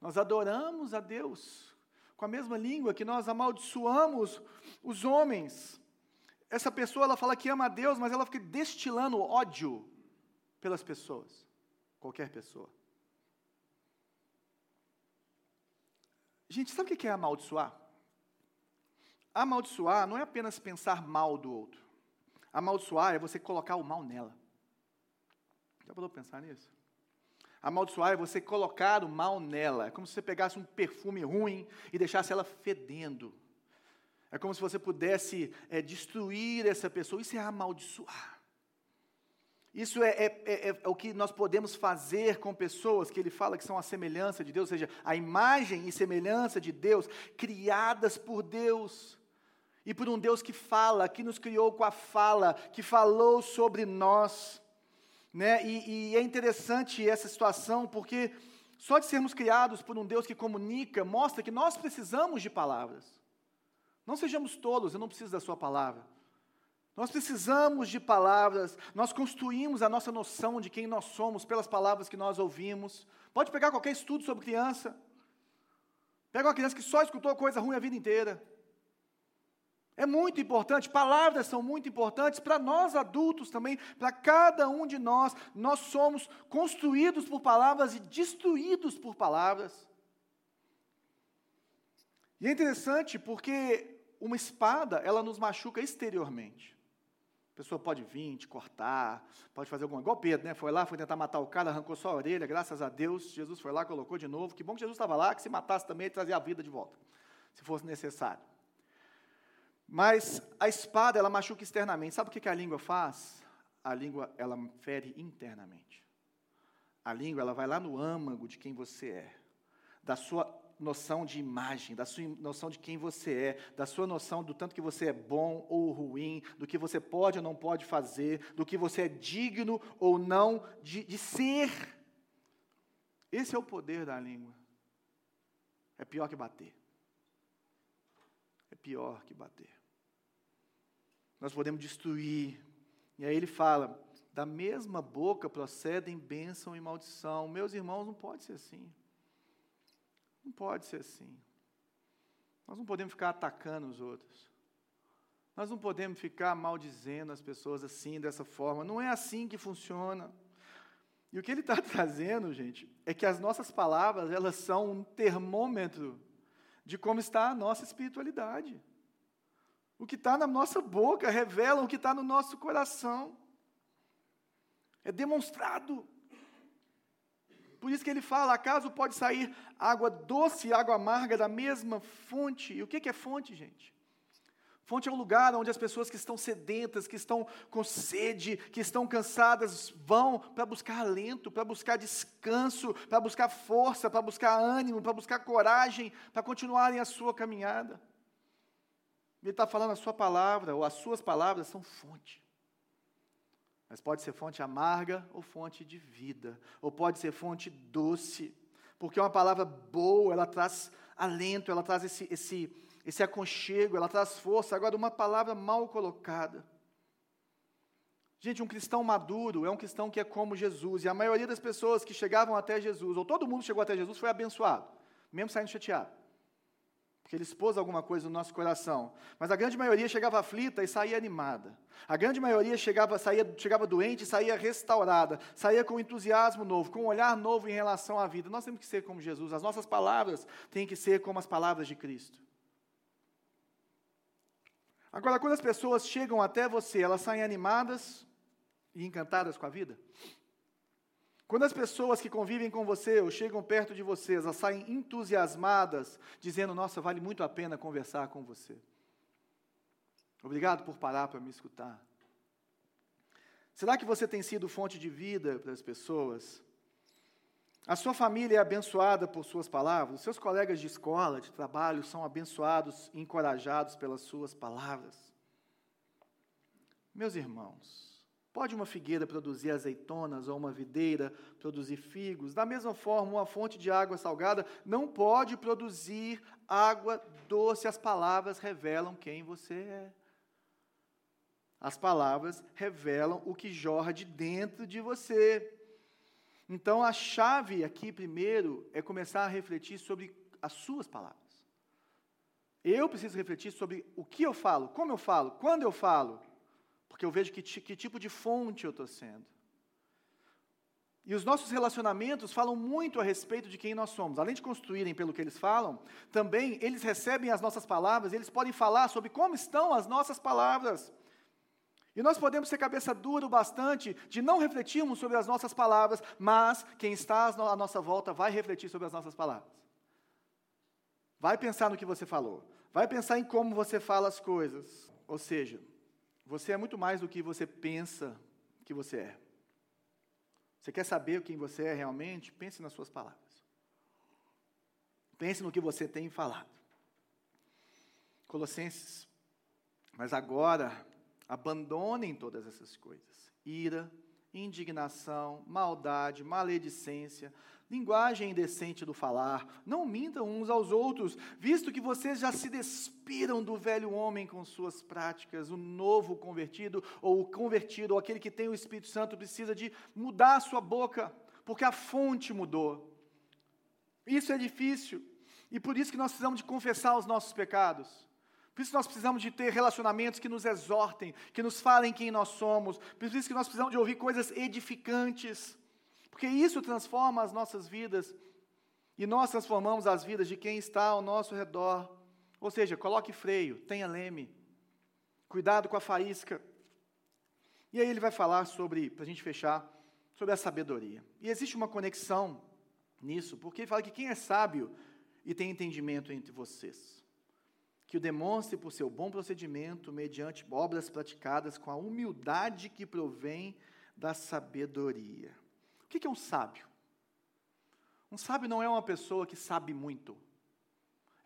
Nós adoramos a Deus com a mesma língua que nós amaldiçoamos os homens. Essa pessoa, ela fala que ama a Deus, mas ela fica destilando ódio pelas pessoas. Qualquer pessoa. Gente, sabe o que é amaldiçoar? Amaldiçoar não é apenas pensar mal do outro. Amaldiçoar é você colocar o mal nela. Já parou pensar nisso? Amaldiçoar é você colocar o mal nela. É como se você pegasse um perfume ruim e deixasse ela fedendo. É como se você pudesse é, destruir essa pessoa. Isso é amaldiçoar. Isso é, é, é, é, o que nós podemos fazer com pessoas que ele fala que são a semelhança de Deus, ou seja, a imagem e semelhança de Deus, criadas por Deus e por um Deus que fala, que nos criou com a fala, que falou sobre nós. Né? E, e é interessante essa situação, porque só de sermos criados por um Deus que comunica, mostra que nós precisamos de palavras. Não sejamos tolos, eu não preciso da sua palavra. Nós precisamos de palavras, nós construímos a nossa noção de quem nós somos pelas palavras que nós ouvimos. Pode pegar qualquer estudo sobre criança. Pega uma criança que só escutou coisa ruim a vida inteira. É muito importante, palavras são muito importantes para nós adultos também, para cada um de nós. Nós somos construídos por palavras e destruídos por palavras. E é interessante porque uma espada, ela nos machuca exteriormente. A pessoa pode vir, te cortar, pode fazer alguma igual Pedro, né? Foi lá, foi tentar matar o cara, arrancou só a orelha, graças a Deus, Jesus foi lá, colocou de novo. Que bom que Jesus estava lá, que se matasse também, ele trazia a vida de volta, se fosse necessário. Mas a espada, ela machuca externamente. Sabe o que a língua faz? A língua, ela fere internamente. A língua, ela vai lá no âmago de quem você é, da sua noção de imagem, da sua noção de quem você é, da sua noção do tanto que você é bom ou ruim, do que você pode ou não pode fazer, do que você é digno ou não de, de ser. Esse é o poder da língua. É pior que bater. É pior que bater nós podemos destruir. E aí ele fala: da mesma boca procedem bênção e maldição. Meus irmãos, não pode ser assim. Não pode ser assim. Nós não podemos ficar atacando os outros. Nós não podemos ficar maldizendo as pessoas assim, dessa forma. Não é assim que funciona. E o que ele está trazendo, gente, é que as nossas palavras, elas são um termômetro de como está a nossa espiritualidade. O que está na nossa boca revela o que está no nosso coração. É demonstrado. Por isso que ele fala: acaso pode sair água doce e água amarga da mesma fonte? E o que é fonte, gente? Fonte é um lugar onde as pessoas que estão sedentas, que estão com sede, que estão cansadas, vão para buscar alento, para buscar descanso, para buscar força, para buscar ânimo, para buscar coragem, para continuarem a sua caminhada. Ele está falando a sua palavra, ou as suas palavras são fonte. Mas pode ser fonte amarga ou fonte de vida, ou pode ser fonte doce, porque uma palavra boa, ela traz alento, ela traz esse, esse esse aconchego, ela traz força. Agora, uma palavra mal colocada. Gente, um cristão maduro é um cristão que é como Jesus. E a maioria das pessoas que chegavam até Jesus, ou todo mundo chegou até Jesus, foi abençoado, mesmo saindo chateado. Porque ele expôs alguma coisa no nosso coração. Mas a grande maioria chegava aflita e saía animada. A grande maioria chegava, saía, chegava doente e saía restaurada. Saía com entusiasmo novo, com um olhar novo em relação à vida. Nós temos que ser como Jesus. As nossas palavras têm que ser como as palavras de Cristo. Agora, quando as pessoas chegam até você, elas saem animadas e encantadas com a vida? Quando as pessoas que convivem com você ou chegam perto de você, elas saem entusiasmadas, dizendo: Nossa, vale muito a pena conversar com você. Obrigado por parar para me escutar. Será que você tem sido fonte de vida para as pessoas? A sua família é abençoada por suas palavras, os seus colegas de escola, de trabalho, são abençoados e encorajados pelas suas palavras. Meus irmãos, pode uma figueira produzir azeitonas ou uma videira produzir figos? Da mesma forma, uma fonte de água salgada não pode produzir água doce. As palavras revelam quem você é. As palavras revelam o que jorra de dentro de você. Então, a chave aqui, primeiro, é começar a refletir sobre as suas palavras. Eu preciso refletir sobre o que eu falo, como eu falo, quando eu falo, porque eu vejo que, que tipo de fonte eu estou sendo. E os nossos relacionamentos falam muito a respeito de quem nós somos. Além de construírem pelo que eles falam, também eles recebem as nossas palavras, eles podem falar sobre como estão as nossas palavras. E nós podemos ser cabeça dura o bastante de não refletirmos sobre as nossas palavras, mas quem está à nossa volta vai refletir sobre as nossas palavras. Vai pensar no que você falou. Vai pensar em como você fala as coisas. Ou seja, você é muito mais do que você pensa que você é. Você quer saber quem você é realmente? Pense nas suas palavras. Pense no que você tem falado. Colossenses. Mas agora Abandonem todas essas coisas: ira, indignação, maldade, maledicência, linguagem indecente do falar. Não mintam uns aos outros, visto que vocês já se despiram do velho homem com suas práticas. O novo convertido, ou o convertido, ou aquele que tem o Espírito Santo, precisa de mudar a sua boca, porque a fonte mudou. Isso é difícil, e por isso que nós precisamos de confessar os nossos pecados. Por isso nós precisamos de ter relacionamentos que nos exortem, que nos falem quem nós somos. Por isso que nós precisamos de ouvir coisas edificantes. Porque isso transforma as nossas vidas. E nós transformamos as vidas de quem está ao nosso redor. Ou seja, coloque freio, tenha leme. Cuidado com a faísca. E aí ele vai falar sobre, para a gente fechar, sobre a sabedoria. E existe uma conexão nisso, porque ele fala que quem é sábio e tem entendimento entre vocês que o demonstre por seu bom procedimento, mediante obras praticadas com a humildade que provém da sabedoria. O que é um sábio? Um sábio não é uma pessoa que sabe muito.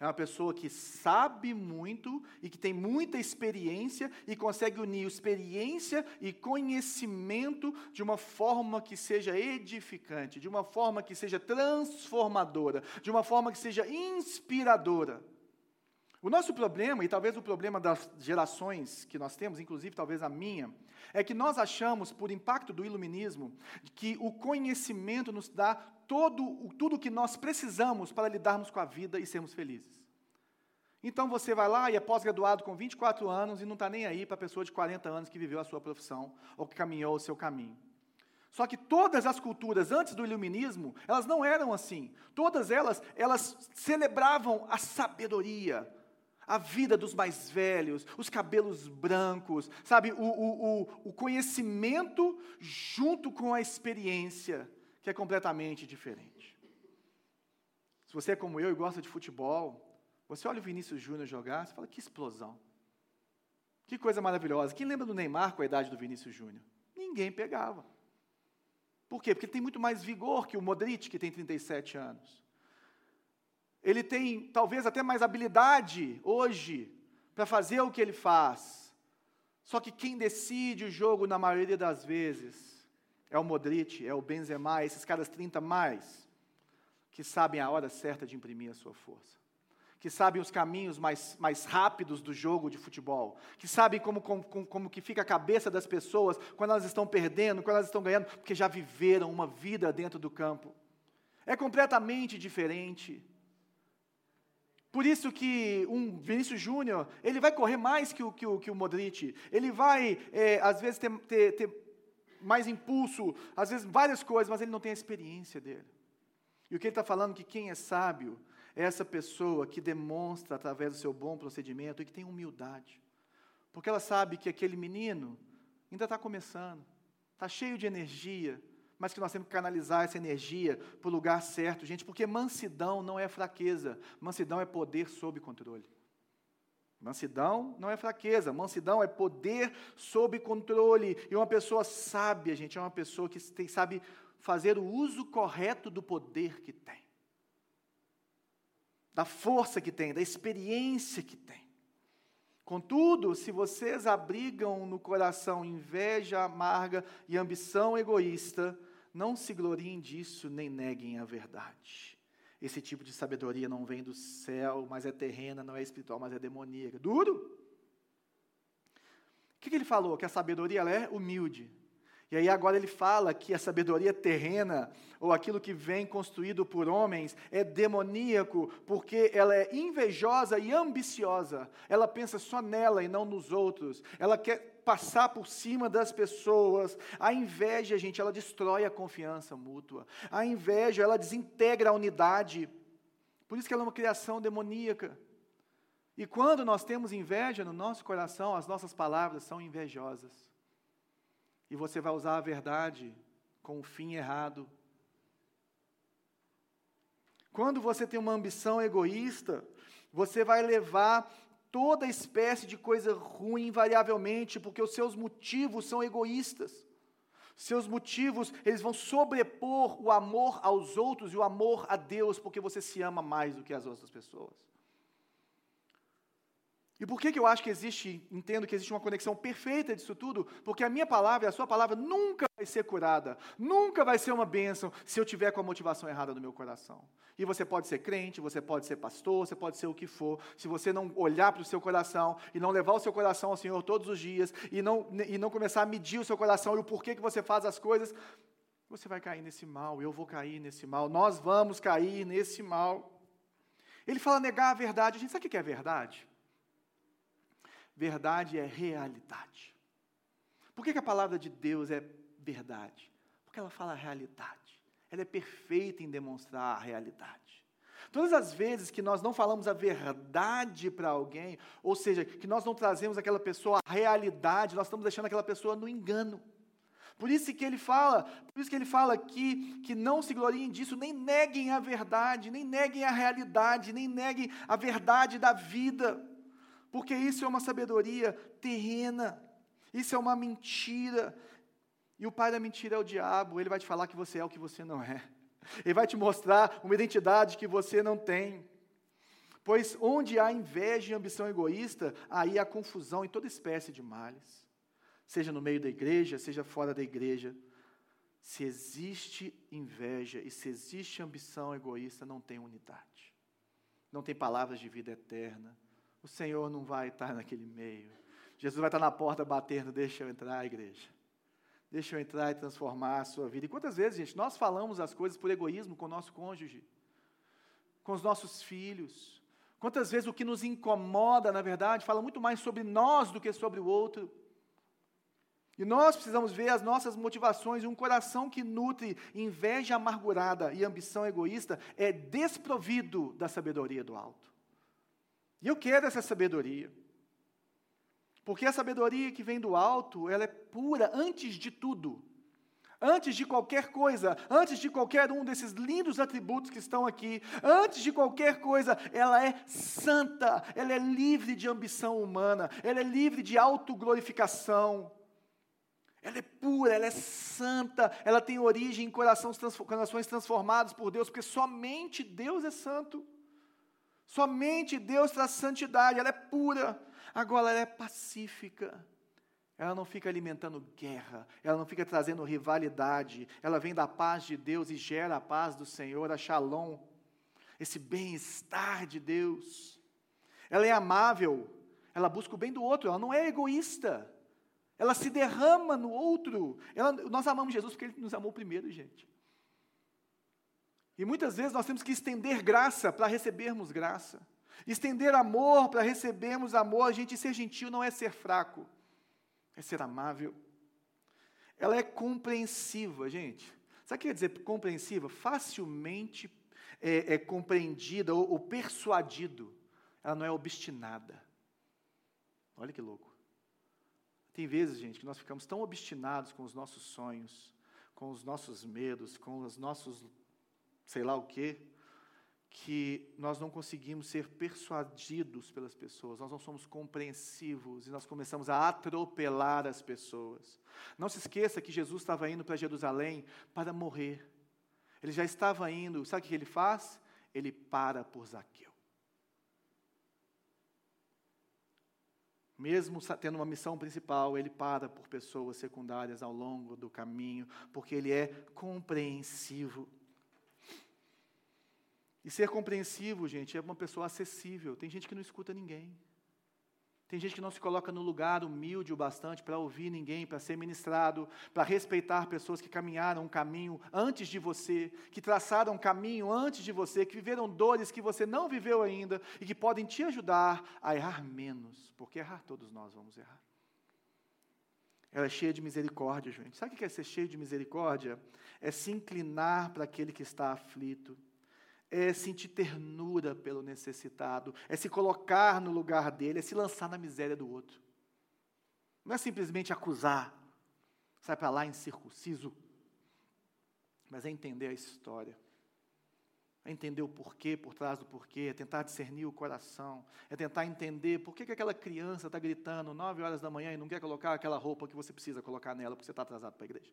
É uma pessoa que sabe muito e que tem muita experiência e consegue unir experiência e conhecimento de uma forma que seja edificante, de uma forma que seja transformadora, de uma forma que seja inspiradora. O nosso problema, e talvez o problema das gerações que nós temos, inclusive talvez a minha, é que nós achamos, por impacto do iluminismo, que o conhecimento nos dá todo, tudo o que nós precisamos para lidarmos com a vida e sermos felizes. Então você vai lá e é pós-graduado com 24 anos e não está nem aí para a pessoa de 40 anos que viveu a sua profissão ou que caminhou o seu caminho. Só que todas as culturas antes do iluminismo, elas não eram assim. Todas elas, elas celebravam a sabedoria, a vida dos mais velhos, os cabelos brancos, sabe, o, o, o, o conhecimento junto com a experiência, que é completamente diferente. Se você é como eu e gosta de futebol, você olha o Vinícius Júnior jogar, você fala, que explosão. Que coisa maravilhosa. Quem lembra do Neymar com a idade do Vinícius Júnior? Ninguém pegava. Por quê? Porque ele tem muito mais vigor que o Modric, que tem 37 anos. Ele tem talvez até mais habilidade hoje para fazer o que ele faz. Só que quem decide o jogo na maioria das vezes é o Modric, é o Benzema, esses caras 30 mais, que sabem a hora certa de imprimir a sua força que sabem os caminhos mais, mais rápidos do jogo de futebol, que sabem como, como, como que fica a cabeça das pessoas quando elas estão perdendo, quando elas estão ganhando, porque já viveram uma vida dentro do campo. É completamente diferente. Por isso que um Vinícius Júnior, ele vai correr mais que o, que o, que o Modric, ele vai, é, às vezes, ter, ter, ter mais impulso, às vezes várias coisas, mas ele não tem a experiência dele. E o que ele está falando é que quem é sábio é essa pessoa que demonstra através do seu bom procedimento e que tem humildade. Porque ela sabe que aquele menino ainda está começando, está cheio de energia, mas que nós temos que canalizar essa energia para o lugar certo, gente, porque mansidão não é fraqueza, mansidão é poder sob controle. Mansidão não é fraqueza, mansidão é poder sob controle. E uma pessoa sábia, gente, é uma pessoa que tem, sabe fazer o uso correto do poder que tem da força que tem, da experiência que tem. Contudo, se vocês abrigam no coração inveja amarga e ambição egoísta, não se gloriem disso nem neguem a verdade. Esse tipo de sabedoria não vem do céu, mas é terrena, não é espiritual, mas é demoníaca. Duro? O que, que ele falou? Que a sabedoria é humilde. E aí agora ele fala que a sabedoria terrena, ou aquilo que vem construído por homens, é demoníaco, porque ela é invejosa e ambiciosa. Ela pensa só nela e não nos outros. Ela quer passar por cima das pessoas. A inveja, gente, ela destrói a confiança mútua. A inveja, ela desintegra a unidade. Por isso que ela é uma criação demoníaca. E quando nós temos inveja no nosso coração, as nossas palavras são invejosas e você vai usar a verdade com o fim errado. Quando você tem uma ambição egoísta, você vai levar toda espécie de coisa ruim invariavelmente, porque os seus motivos são egoístas. Seus motivos, eles vão sobrepor o amor aos outros e o amor a Deus, porque você se ama mais do que as outras pessoas. E por que, que eu acho que existe, entendo que existe uma conexão perfeita disso tudo? Porque a minha palavra e a sua palavra nunca vai ser curada, nunca vai ser uma bênção se eu tiver com a motivação errada no meu coração. E você pode ser crente, você pode ser pastor, você pode ser o que for, se você não olhar para o seu coração e não levar o seu coração ao Senhor todos os dias e não, e não começar a medir o seu coração e o porquê que você faz as coisas, você vai cair nesse mal, eu vou cair nesse mal, nós vamos cair nesse mal. Ele fala negar a verdade. Gente sabe o que é verdade? Verdade é realidade. Por que, que a palavra de Deus é verdade? Porque ela fala a realidade. Ela é perfeita em demonstrar a realidade. Todas as vezes que nós não falamos a verdade para alguém, ou seja, que nós não trazemos aquela pessoa à realidade, nós estamos deixando aquela pessoa no engano. Por isso que ele fala, por isso que ele fala aqui que não se gloriem disso, nem neguem a verdade, nem neguem a realidade, nem neguem a verdade da vida porque isso é uma sabedoria terrena, isso é uma mentira. E o pai da mentira é o diabo, ele vai te falar que você é o que você não é. Ele vai te mostrar uma identidade que você não tem. Pois onde há inveja e ambição egoísta, aí há confusão em toda espécie de males. Seja no meio da igreja, seja fora da igreja. Se existe inveja e se existe ambição egoísta, não tem unidade. Não tem palavras de vida eterna o Senhor não vai estar naquele meio. Jesus vai estar na porta batendo, deixa eu entrar, igreja. Deixa eu entrar e transformar a sua vida. E quantas vezes, gente, nós falamos as coisas por egoísmo com o nosso cônjuge, com os nossos filhos. Quantas vezes o que nos incomoda, na verdade, fala muito mais sobre nós do que sobre o outro. E nós precisamos ver as nossas motivações um coração que nutre inveja amargurada e ambição egoísta é desprovido da sabedoria do alto. E eu quero essa sabedoria. Porque a sabedoria que vem do alto, ela é pura antes de tudo. Antes de qualquer coisa, antes de qualquer um desses lindos atributos que estão aqui, antes de qualquer coisa, ela é santa, ela é livre de ambição humana, ela é livre de autoglorificação. Ela é pura, ela é santa, ela tem origem em corações transformados por Deus, porque somente Deus é santo. Somente Deus traz santidade, ela é pura. Agora ela é pacífica. Ela não fica alimentando guerra, ela não fica trazendo rivalidade, ela vem da paz de Deus e gera a paz do Senhor, a shalom, esse bem-estar de Deus. Ela é amável, ela busca o bem do outro, ela não é egoísta, ela se derrama no outro. Ela, nós amamos Jesus porque Ele nos amou primeiro, gente. E muitas vezes nós temos que estender graça para recebermos graça. Estender amor para recebermos amor, a gente ser gentil não é ser fraco, é ser amável. Ela é compreensiva, gente. Sabe o que quer dizer compreensiva? Facilmente é, é compreendida ou, ou persuadido. Ela não é obstinada. Olha que louco. Tem vezes, gente, que nós ficamos tão obstinados com os nossos sonhos, com os nossos medos, com os nossos sei lá o quê, que nós não conseguimos ser persuadidos pelas pessoas, nós não somos compreensivos e nós começamos a atropelar as pessoas. Não se esqueça que Jesus estava indo para Jerusalém para morrer. Ele já estava indo, sabe o que ele faz? Ele para por Zaqueu. Mesmo tendo uma missão principal, ele para por pessoas secundárias ao longo do caminho, porque ele é compreensivo. E ser compreensivo, gente, é uma pessoa acessível. Tem gente que não escuta ninguém. Tem gente que não se coloca no lugar humilde o bastante para ouvir ninguém, para ser ministrado, para respeitar pessoas que caminharam um caminho antes de você, que traçaram um caminho antes de você, que viveram dores que você não viveu ainda e que podem te ajudar a errar menos, porque errar todos nós vamos errar. Ela é cheia de misericórdia, gente. Sabe o que é ser cheio de misericórdia? É se inclinar para aquele que está aflito é sentir ternura pelo necessitado, é se colocar no lugar dele, é se lançar na miséria do outro. Não é simplesmente acusar, sai para lá incircunciso, mas é entender a história, é entender o porquê por trás do porquê, é tentar discernir o coração, é tentar entender por que, que aquela criança está gritando nove horas da manhã e não quer colocar aquela roupa que você precisa colocar nela porque você está atrasado para a igreja.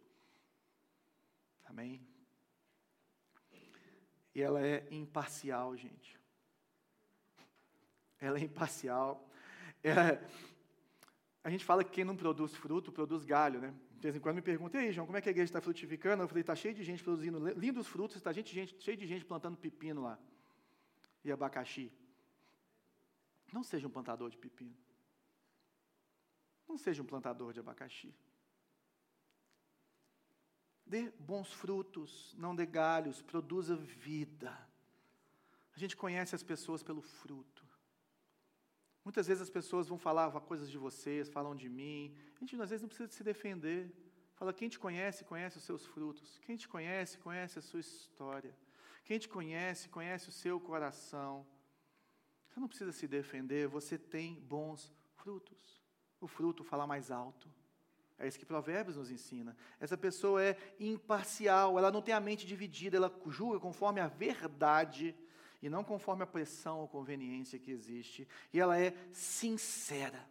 Amém? E ela é imparcial, gente. Ela é imparcial. É, a gente fala que quem não produz fruto, produz galho, né? De vez em quando me perguntam, e aí, João, como é que a igreja está frutificando? Eu falei, está cheio de gente produzindo lindos frutos, está gente, gente, cheio de gente plantando pepino lá. E abacaxi. Não seja um plantador de pepino. Não seja um plantador de abacaxi. Dê bons frutos, não dê galhos, produza vida. A gente conhece as pessoas pelo fruto. Muitas vezes as pessoas vão falar coisas de vocês, falam de mim. A gente às vezes não precisa se defender. Fala, quem te conhece, conhece os seus frutos. Quem te conhece, conhece a sua história. Quem te conhece, conhece o seu coração. Você não precisa se defender, você tem bons frutos. O fruto fala mais alto. É isso que Provérbios nos ensina. Essa pessoa é imparcial, ela não tem a mente dividida, ela julga conforme a verdade e não conforme a pressão ou conveniência que existe. E ela é sincera.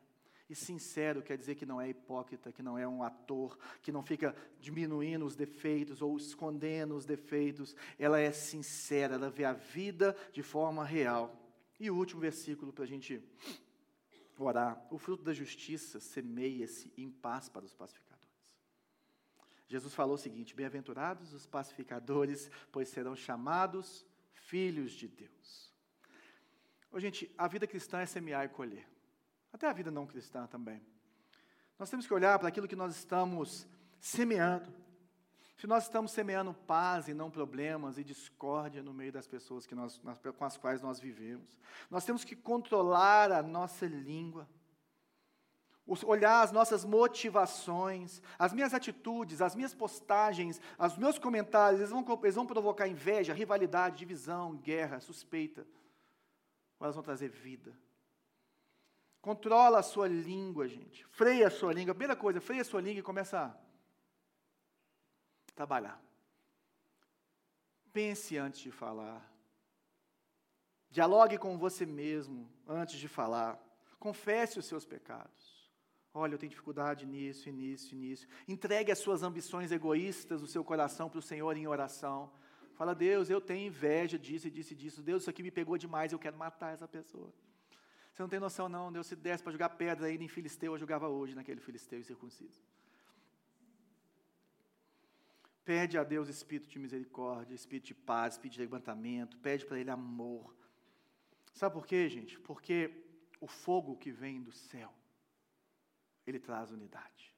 E sincero quer dizer que não é hipócrita, que não é um ator, que não fica diminuindo os defeitos ou escondendo os defeitos. Ela é sincera, ela vê a vida de forma real. E o último versículo para a gente orar. O fruto da justiça semeia-se em paz para os pacificadores. Jesus falou o seguinte: Bem-aventurados os pacificadores, pois serão chamados filhos de Deus. Ô, gente, a vida cristã é semear e colher. Até a vida não cristã também. Nós temos que olhar para aquilo que nós estamos semeando. Se nós estamos semeando paz e não problemas e discórdia no meio das pessoas que nós, com as quais nós vivemos, nós temos que controlar a nossa língua, olhar as nossas motivações, as minhas atitudes, as minhas postagens, os meus comentários, eles vão, eles vão provocar inveja, rivalidade, divisão, guerra, suspeita, ou elas vão trazer vida, Controla a sua língua, gente. Freia a sua língua. Primeira coisa, freia a sua língua e começa a trabalhar. Pense antes de falar. Dialogue com você mesmo antes de falar. Confesse os seus pecados. Olha, eu tenho dificuldade nisso, e nisso, nisso. Entregue as suas ambições egoístas do seu coração para o Senhor em oração. Fala, Deus, eu tenho inveja disso e disso e disso. Deus, isso aqui me pegou demais, eu quero matar essa pessoa. Você não tem noção, não. Deus, se desse para jogar pedra aí em filisteu, eu jogava hoje naquele filisteu incircunciso. Pede a Deus espírito de misericórdia, espírito de paz, espírito de levantamento. Pede para Ele amor. Sabe por quê, gente? Porque o fogo que vem do céu, ele traz unidade.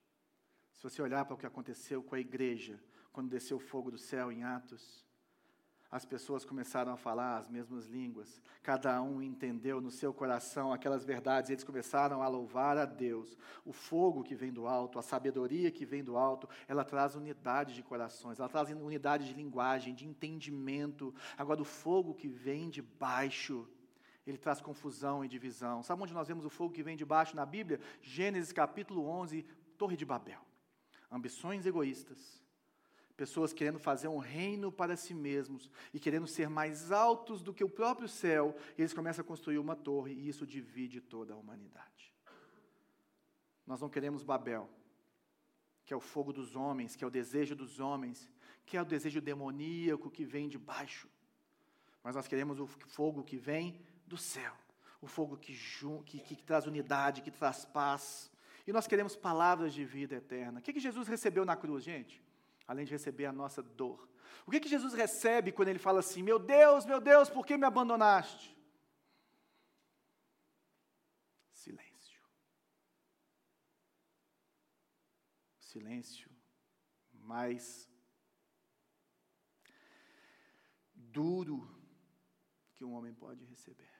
Se você olhar para o que aconteceu com a igreja, quando desceu o fogo do céu em Atos, as pessoas começaram a falar as mesmas línguas, cada um entendeu no seu coração aquelas verdades, eles começaram a louvar a Deus. O fogo que vem do alto, a sabedoria que vem do alto, ela traz unidade de corações, ela traz unidade de linguagem, de entendimento. Agora, o fogo que vem de baixo, ele traz confusão e divisão. Sabe onde nós vemos o fogo que vem de baixo na Bíblia? Gênesis capítulo 11, Torre de Babel. Ambições egoístas Pessoas querendo fazer um reino para si mesmos e querendo ser mais altos do que o próprio céu, e eles começam a construir uma torre e isso divide toda a humanidade. Nós não queremos Babel, que é o fogo dos homens, que é o desejo dos homens, que é o desejo demoníaco que vem de baixo. Mas nós queremos o fogo que vem do céu, o fogo que, que, que traz unidade, que traz paz. E nós queremos palavras de vida eterna. O que, que Jesus recebeu na cruz, gente? Além de receber a nossa dor. O que, que Jesus recebe quando ele fala assim: Meu Deus, meu Deus, por que me abandonaste? Silêncio. Silêncio mais duro que um homem pode receber.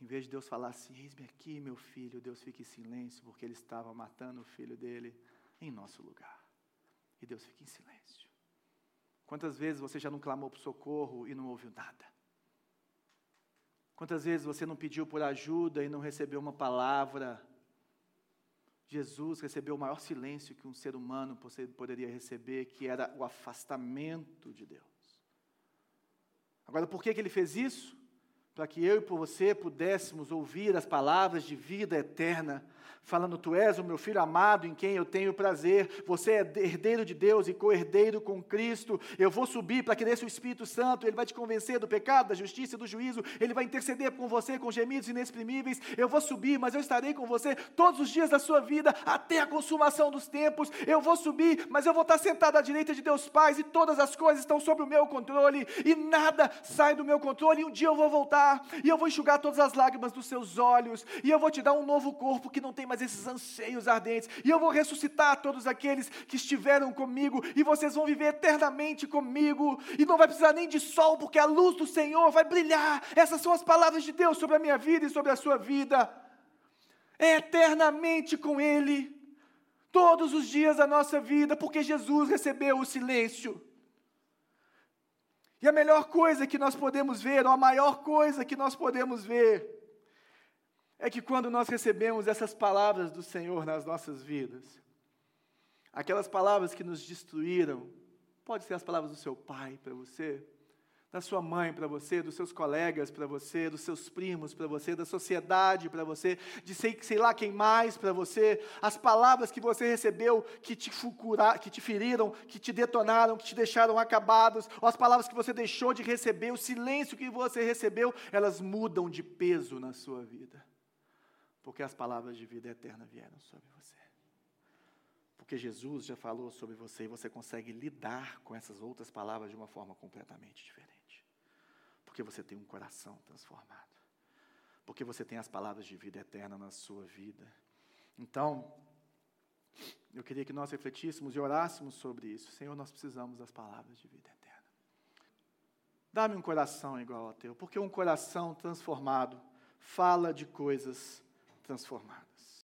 Em vez de Deus falar assim: Eis-me aqui, meu filho, Deus fica em silêncio, porque ele estava matando o filho dele em nosso lugar. E Deus fica em silêncio. Quantas vezes você já não clamou por socorro e não ouviu nada? Quantas vezes você não pediu por ajuda e não recebeu uma palavra? Jesus recebeu o maior silêncio que um ser humano poderia receber, que era o afastamento de Deus. Agora, por que, que ele fez isso? Para que eu e por você pudéssemos ouvir as palavras de vida eterna falando: Tu és o meu filho amado em quem eu tenho prazer, você é herdeiro de Deus e co-herdeiro com Cristo. Eu vou subir para que desça o Espírito Santo, ele vai te convencer do pecado, da justiça e do juízo, ele vai interceder com você com gemidos inexprimíveis. Eu vou subir, mas eu estarei com você todos os dias da sua vida, até a consumação dos tempos. Eu vou subir, mas eu vou estar sentado à direita de Deus Pai, e todas as coisas estão sob o meu controle, e nada sai do meu controle. E um dia eu vou voltar, e eu vou enxugar todas as lágrimas dos seus olhos, e eu vou te dar um novo corpo que não tem mais esses anseios ardentes, e eu vou ressuscitar todos aqueles que estiveram comigo, e vocês vão viver eternamente comigo, e não vai precisar nem de sol, porque a luz do Senhor vai brilhar. Essas são as palavras de Deus sobre a minha vida e sobre a sua vida. É eternamente com Ele, todos os dias da nossa vida, porque Jesus recebeu o silêncio. E a melhor coisa que nós podemos ver, ou a maior coisa que nós podemos ver, é que quando nós recebemos essas palavras do Senhor nas nossas vidas, aquelas palavras que nos destruíram, pode ser as palavras do seu pai para você, da sua mãe para você, dos seus colegas para você, dos seus primos para você, da sociedade para você, de sei, sei lá quem mais para você, as palavras que você recebeu que te, fucura, que te feriram, que te detonaram, que te deixaram acabados, ou as palavras que você deixou de receber, o silêncio que você recebeu, elas mudam de peso na sua vida porque as palavras de vida eterna vieram sobre você. Porque Jesus já falou sobre você e você consegue lidar com essas outras palavras de uma forma completamente diferente. Porque você tem um coração transformado. Porque você tem as palavras de vida eterna na sua vida. Então, eu queria que nós refletíssemos e orássemos sobre isso. Senhor, nós precisamos das palavras de vida eterna. Dá-me um coração igual ao teu, porque um coração transformado fala de coisas transformadas.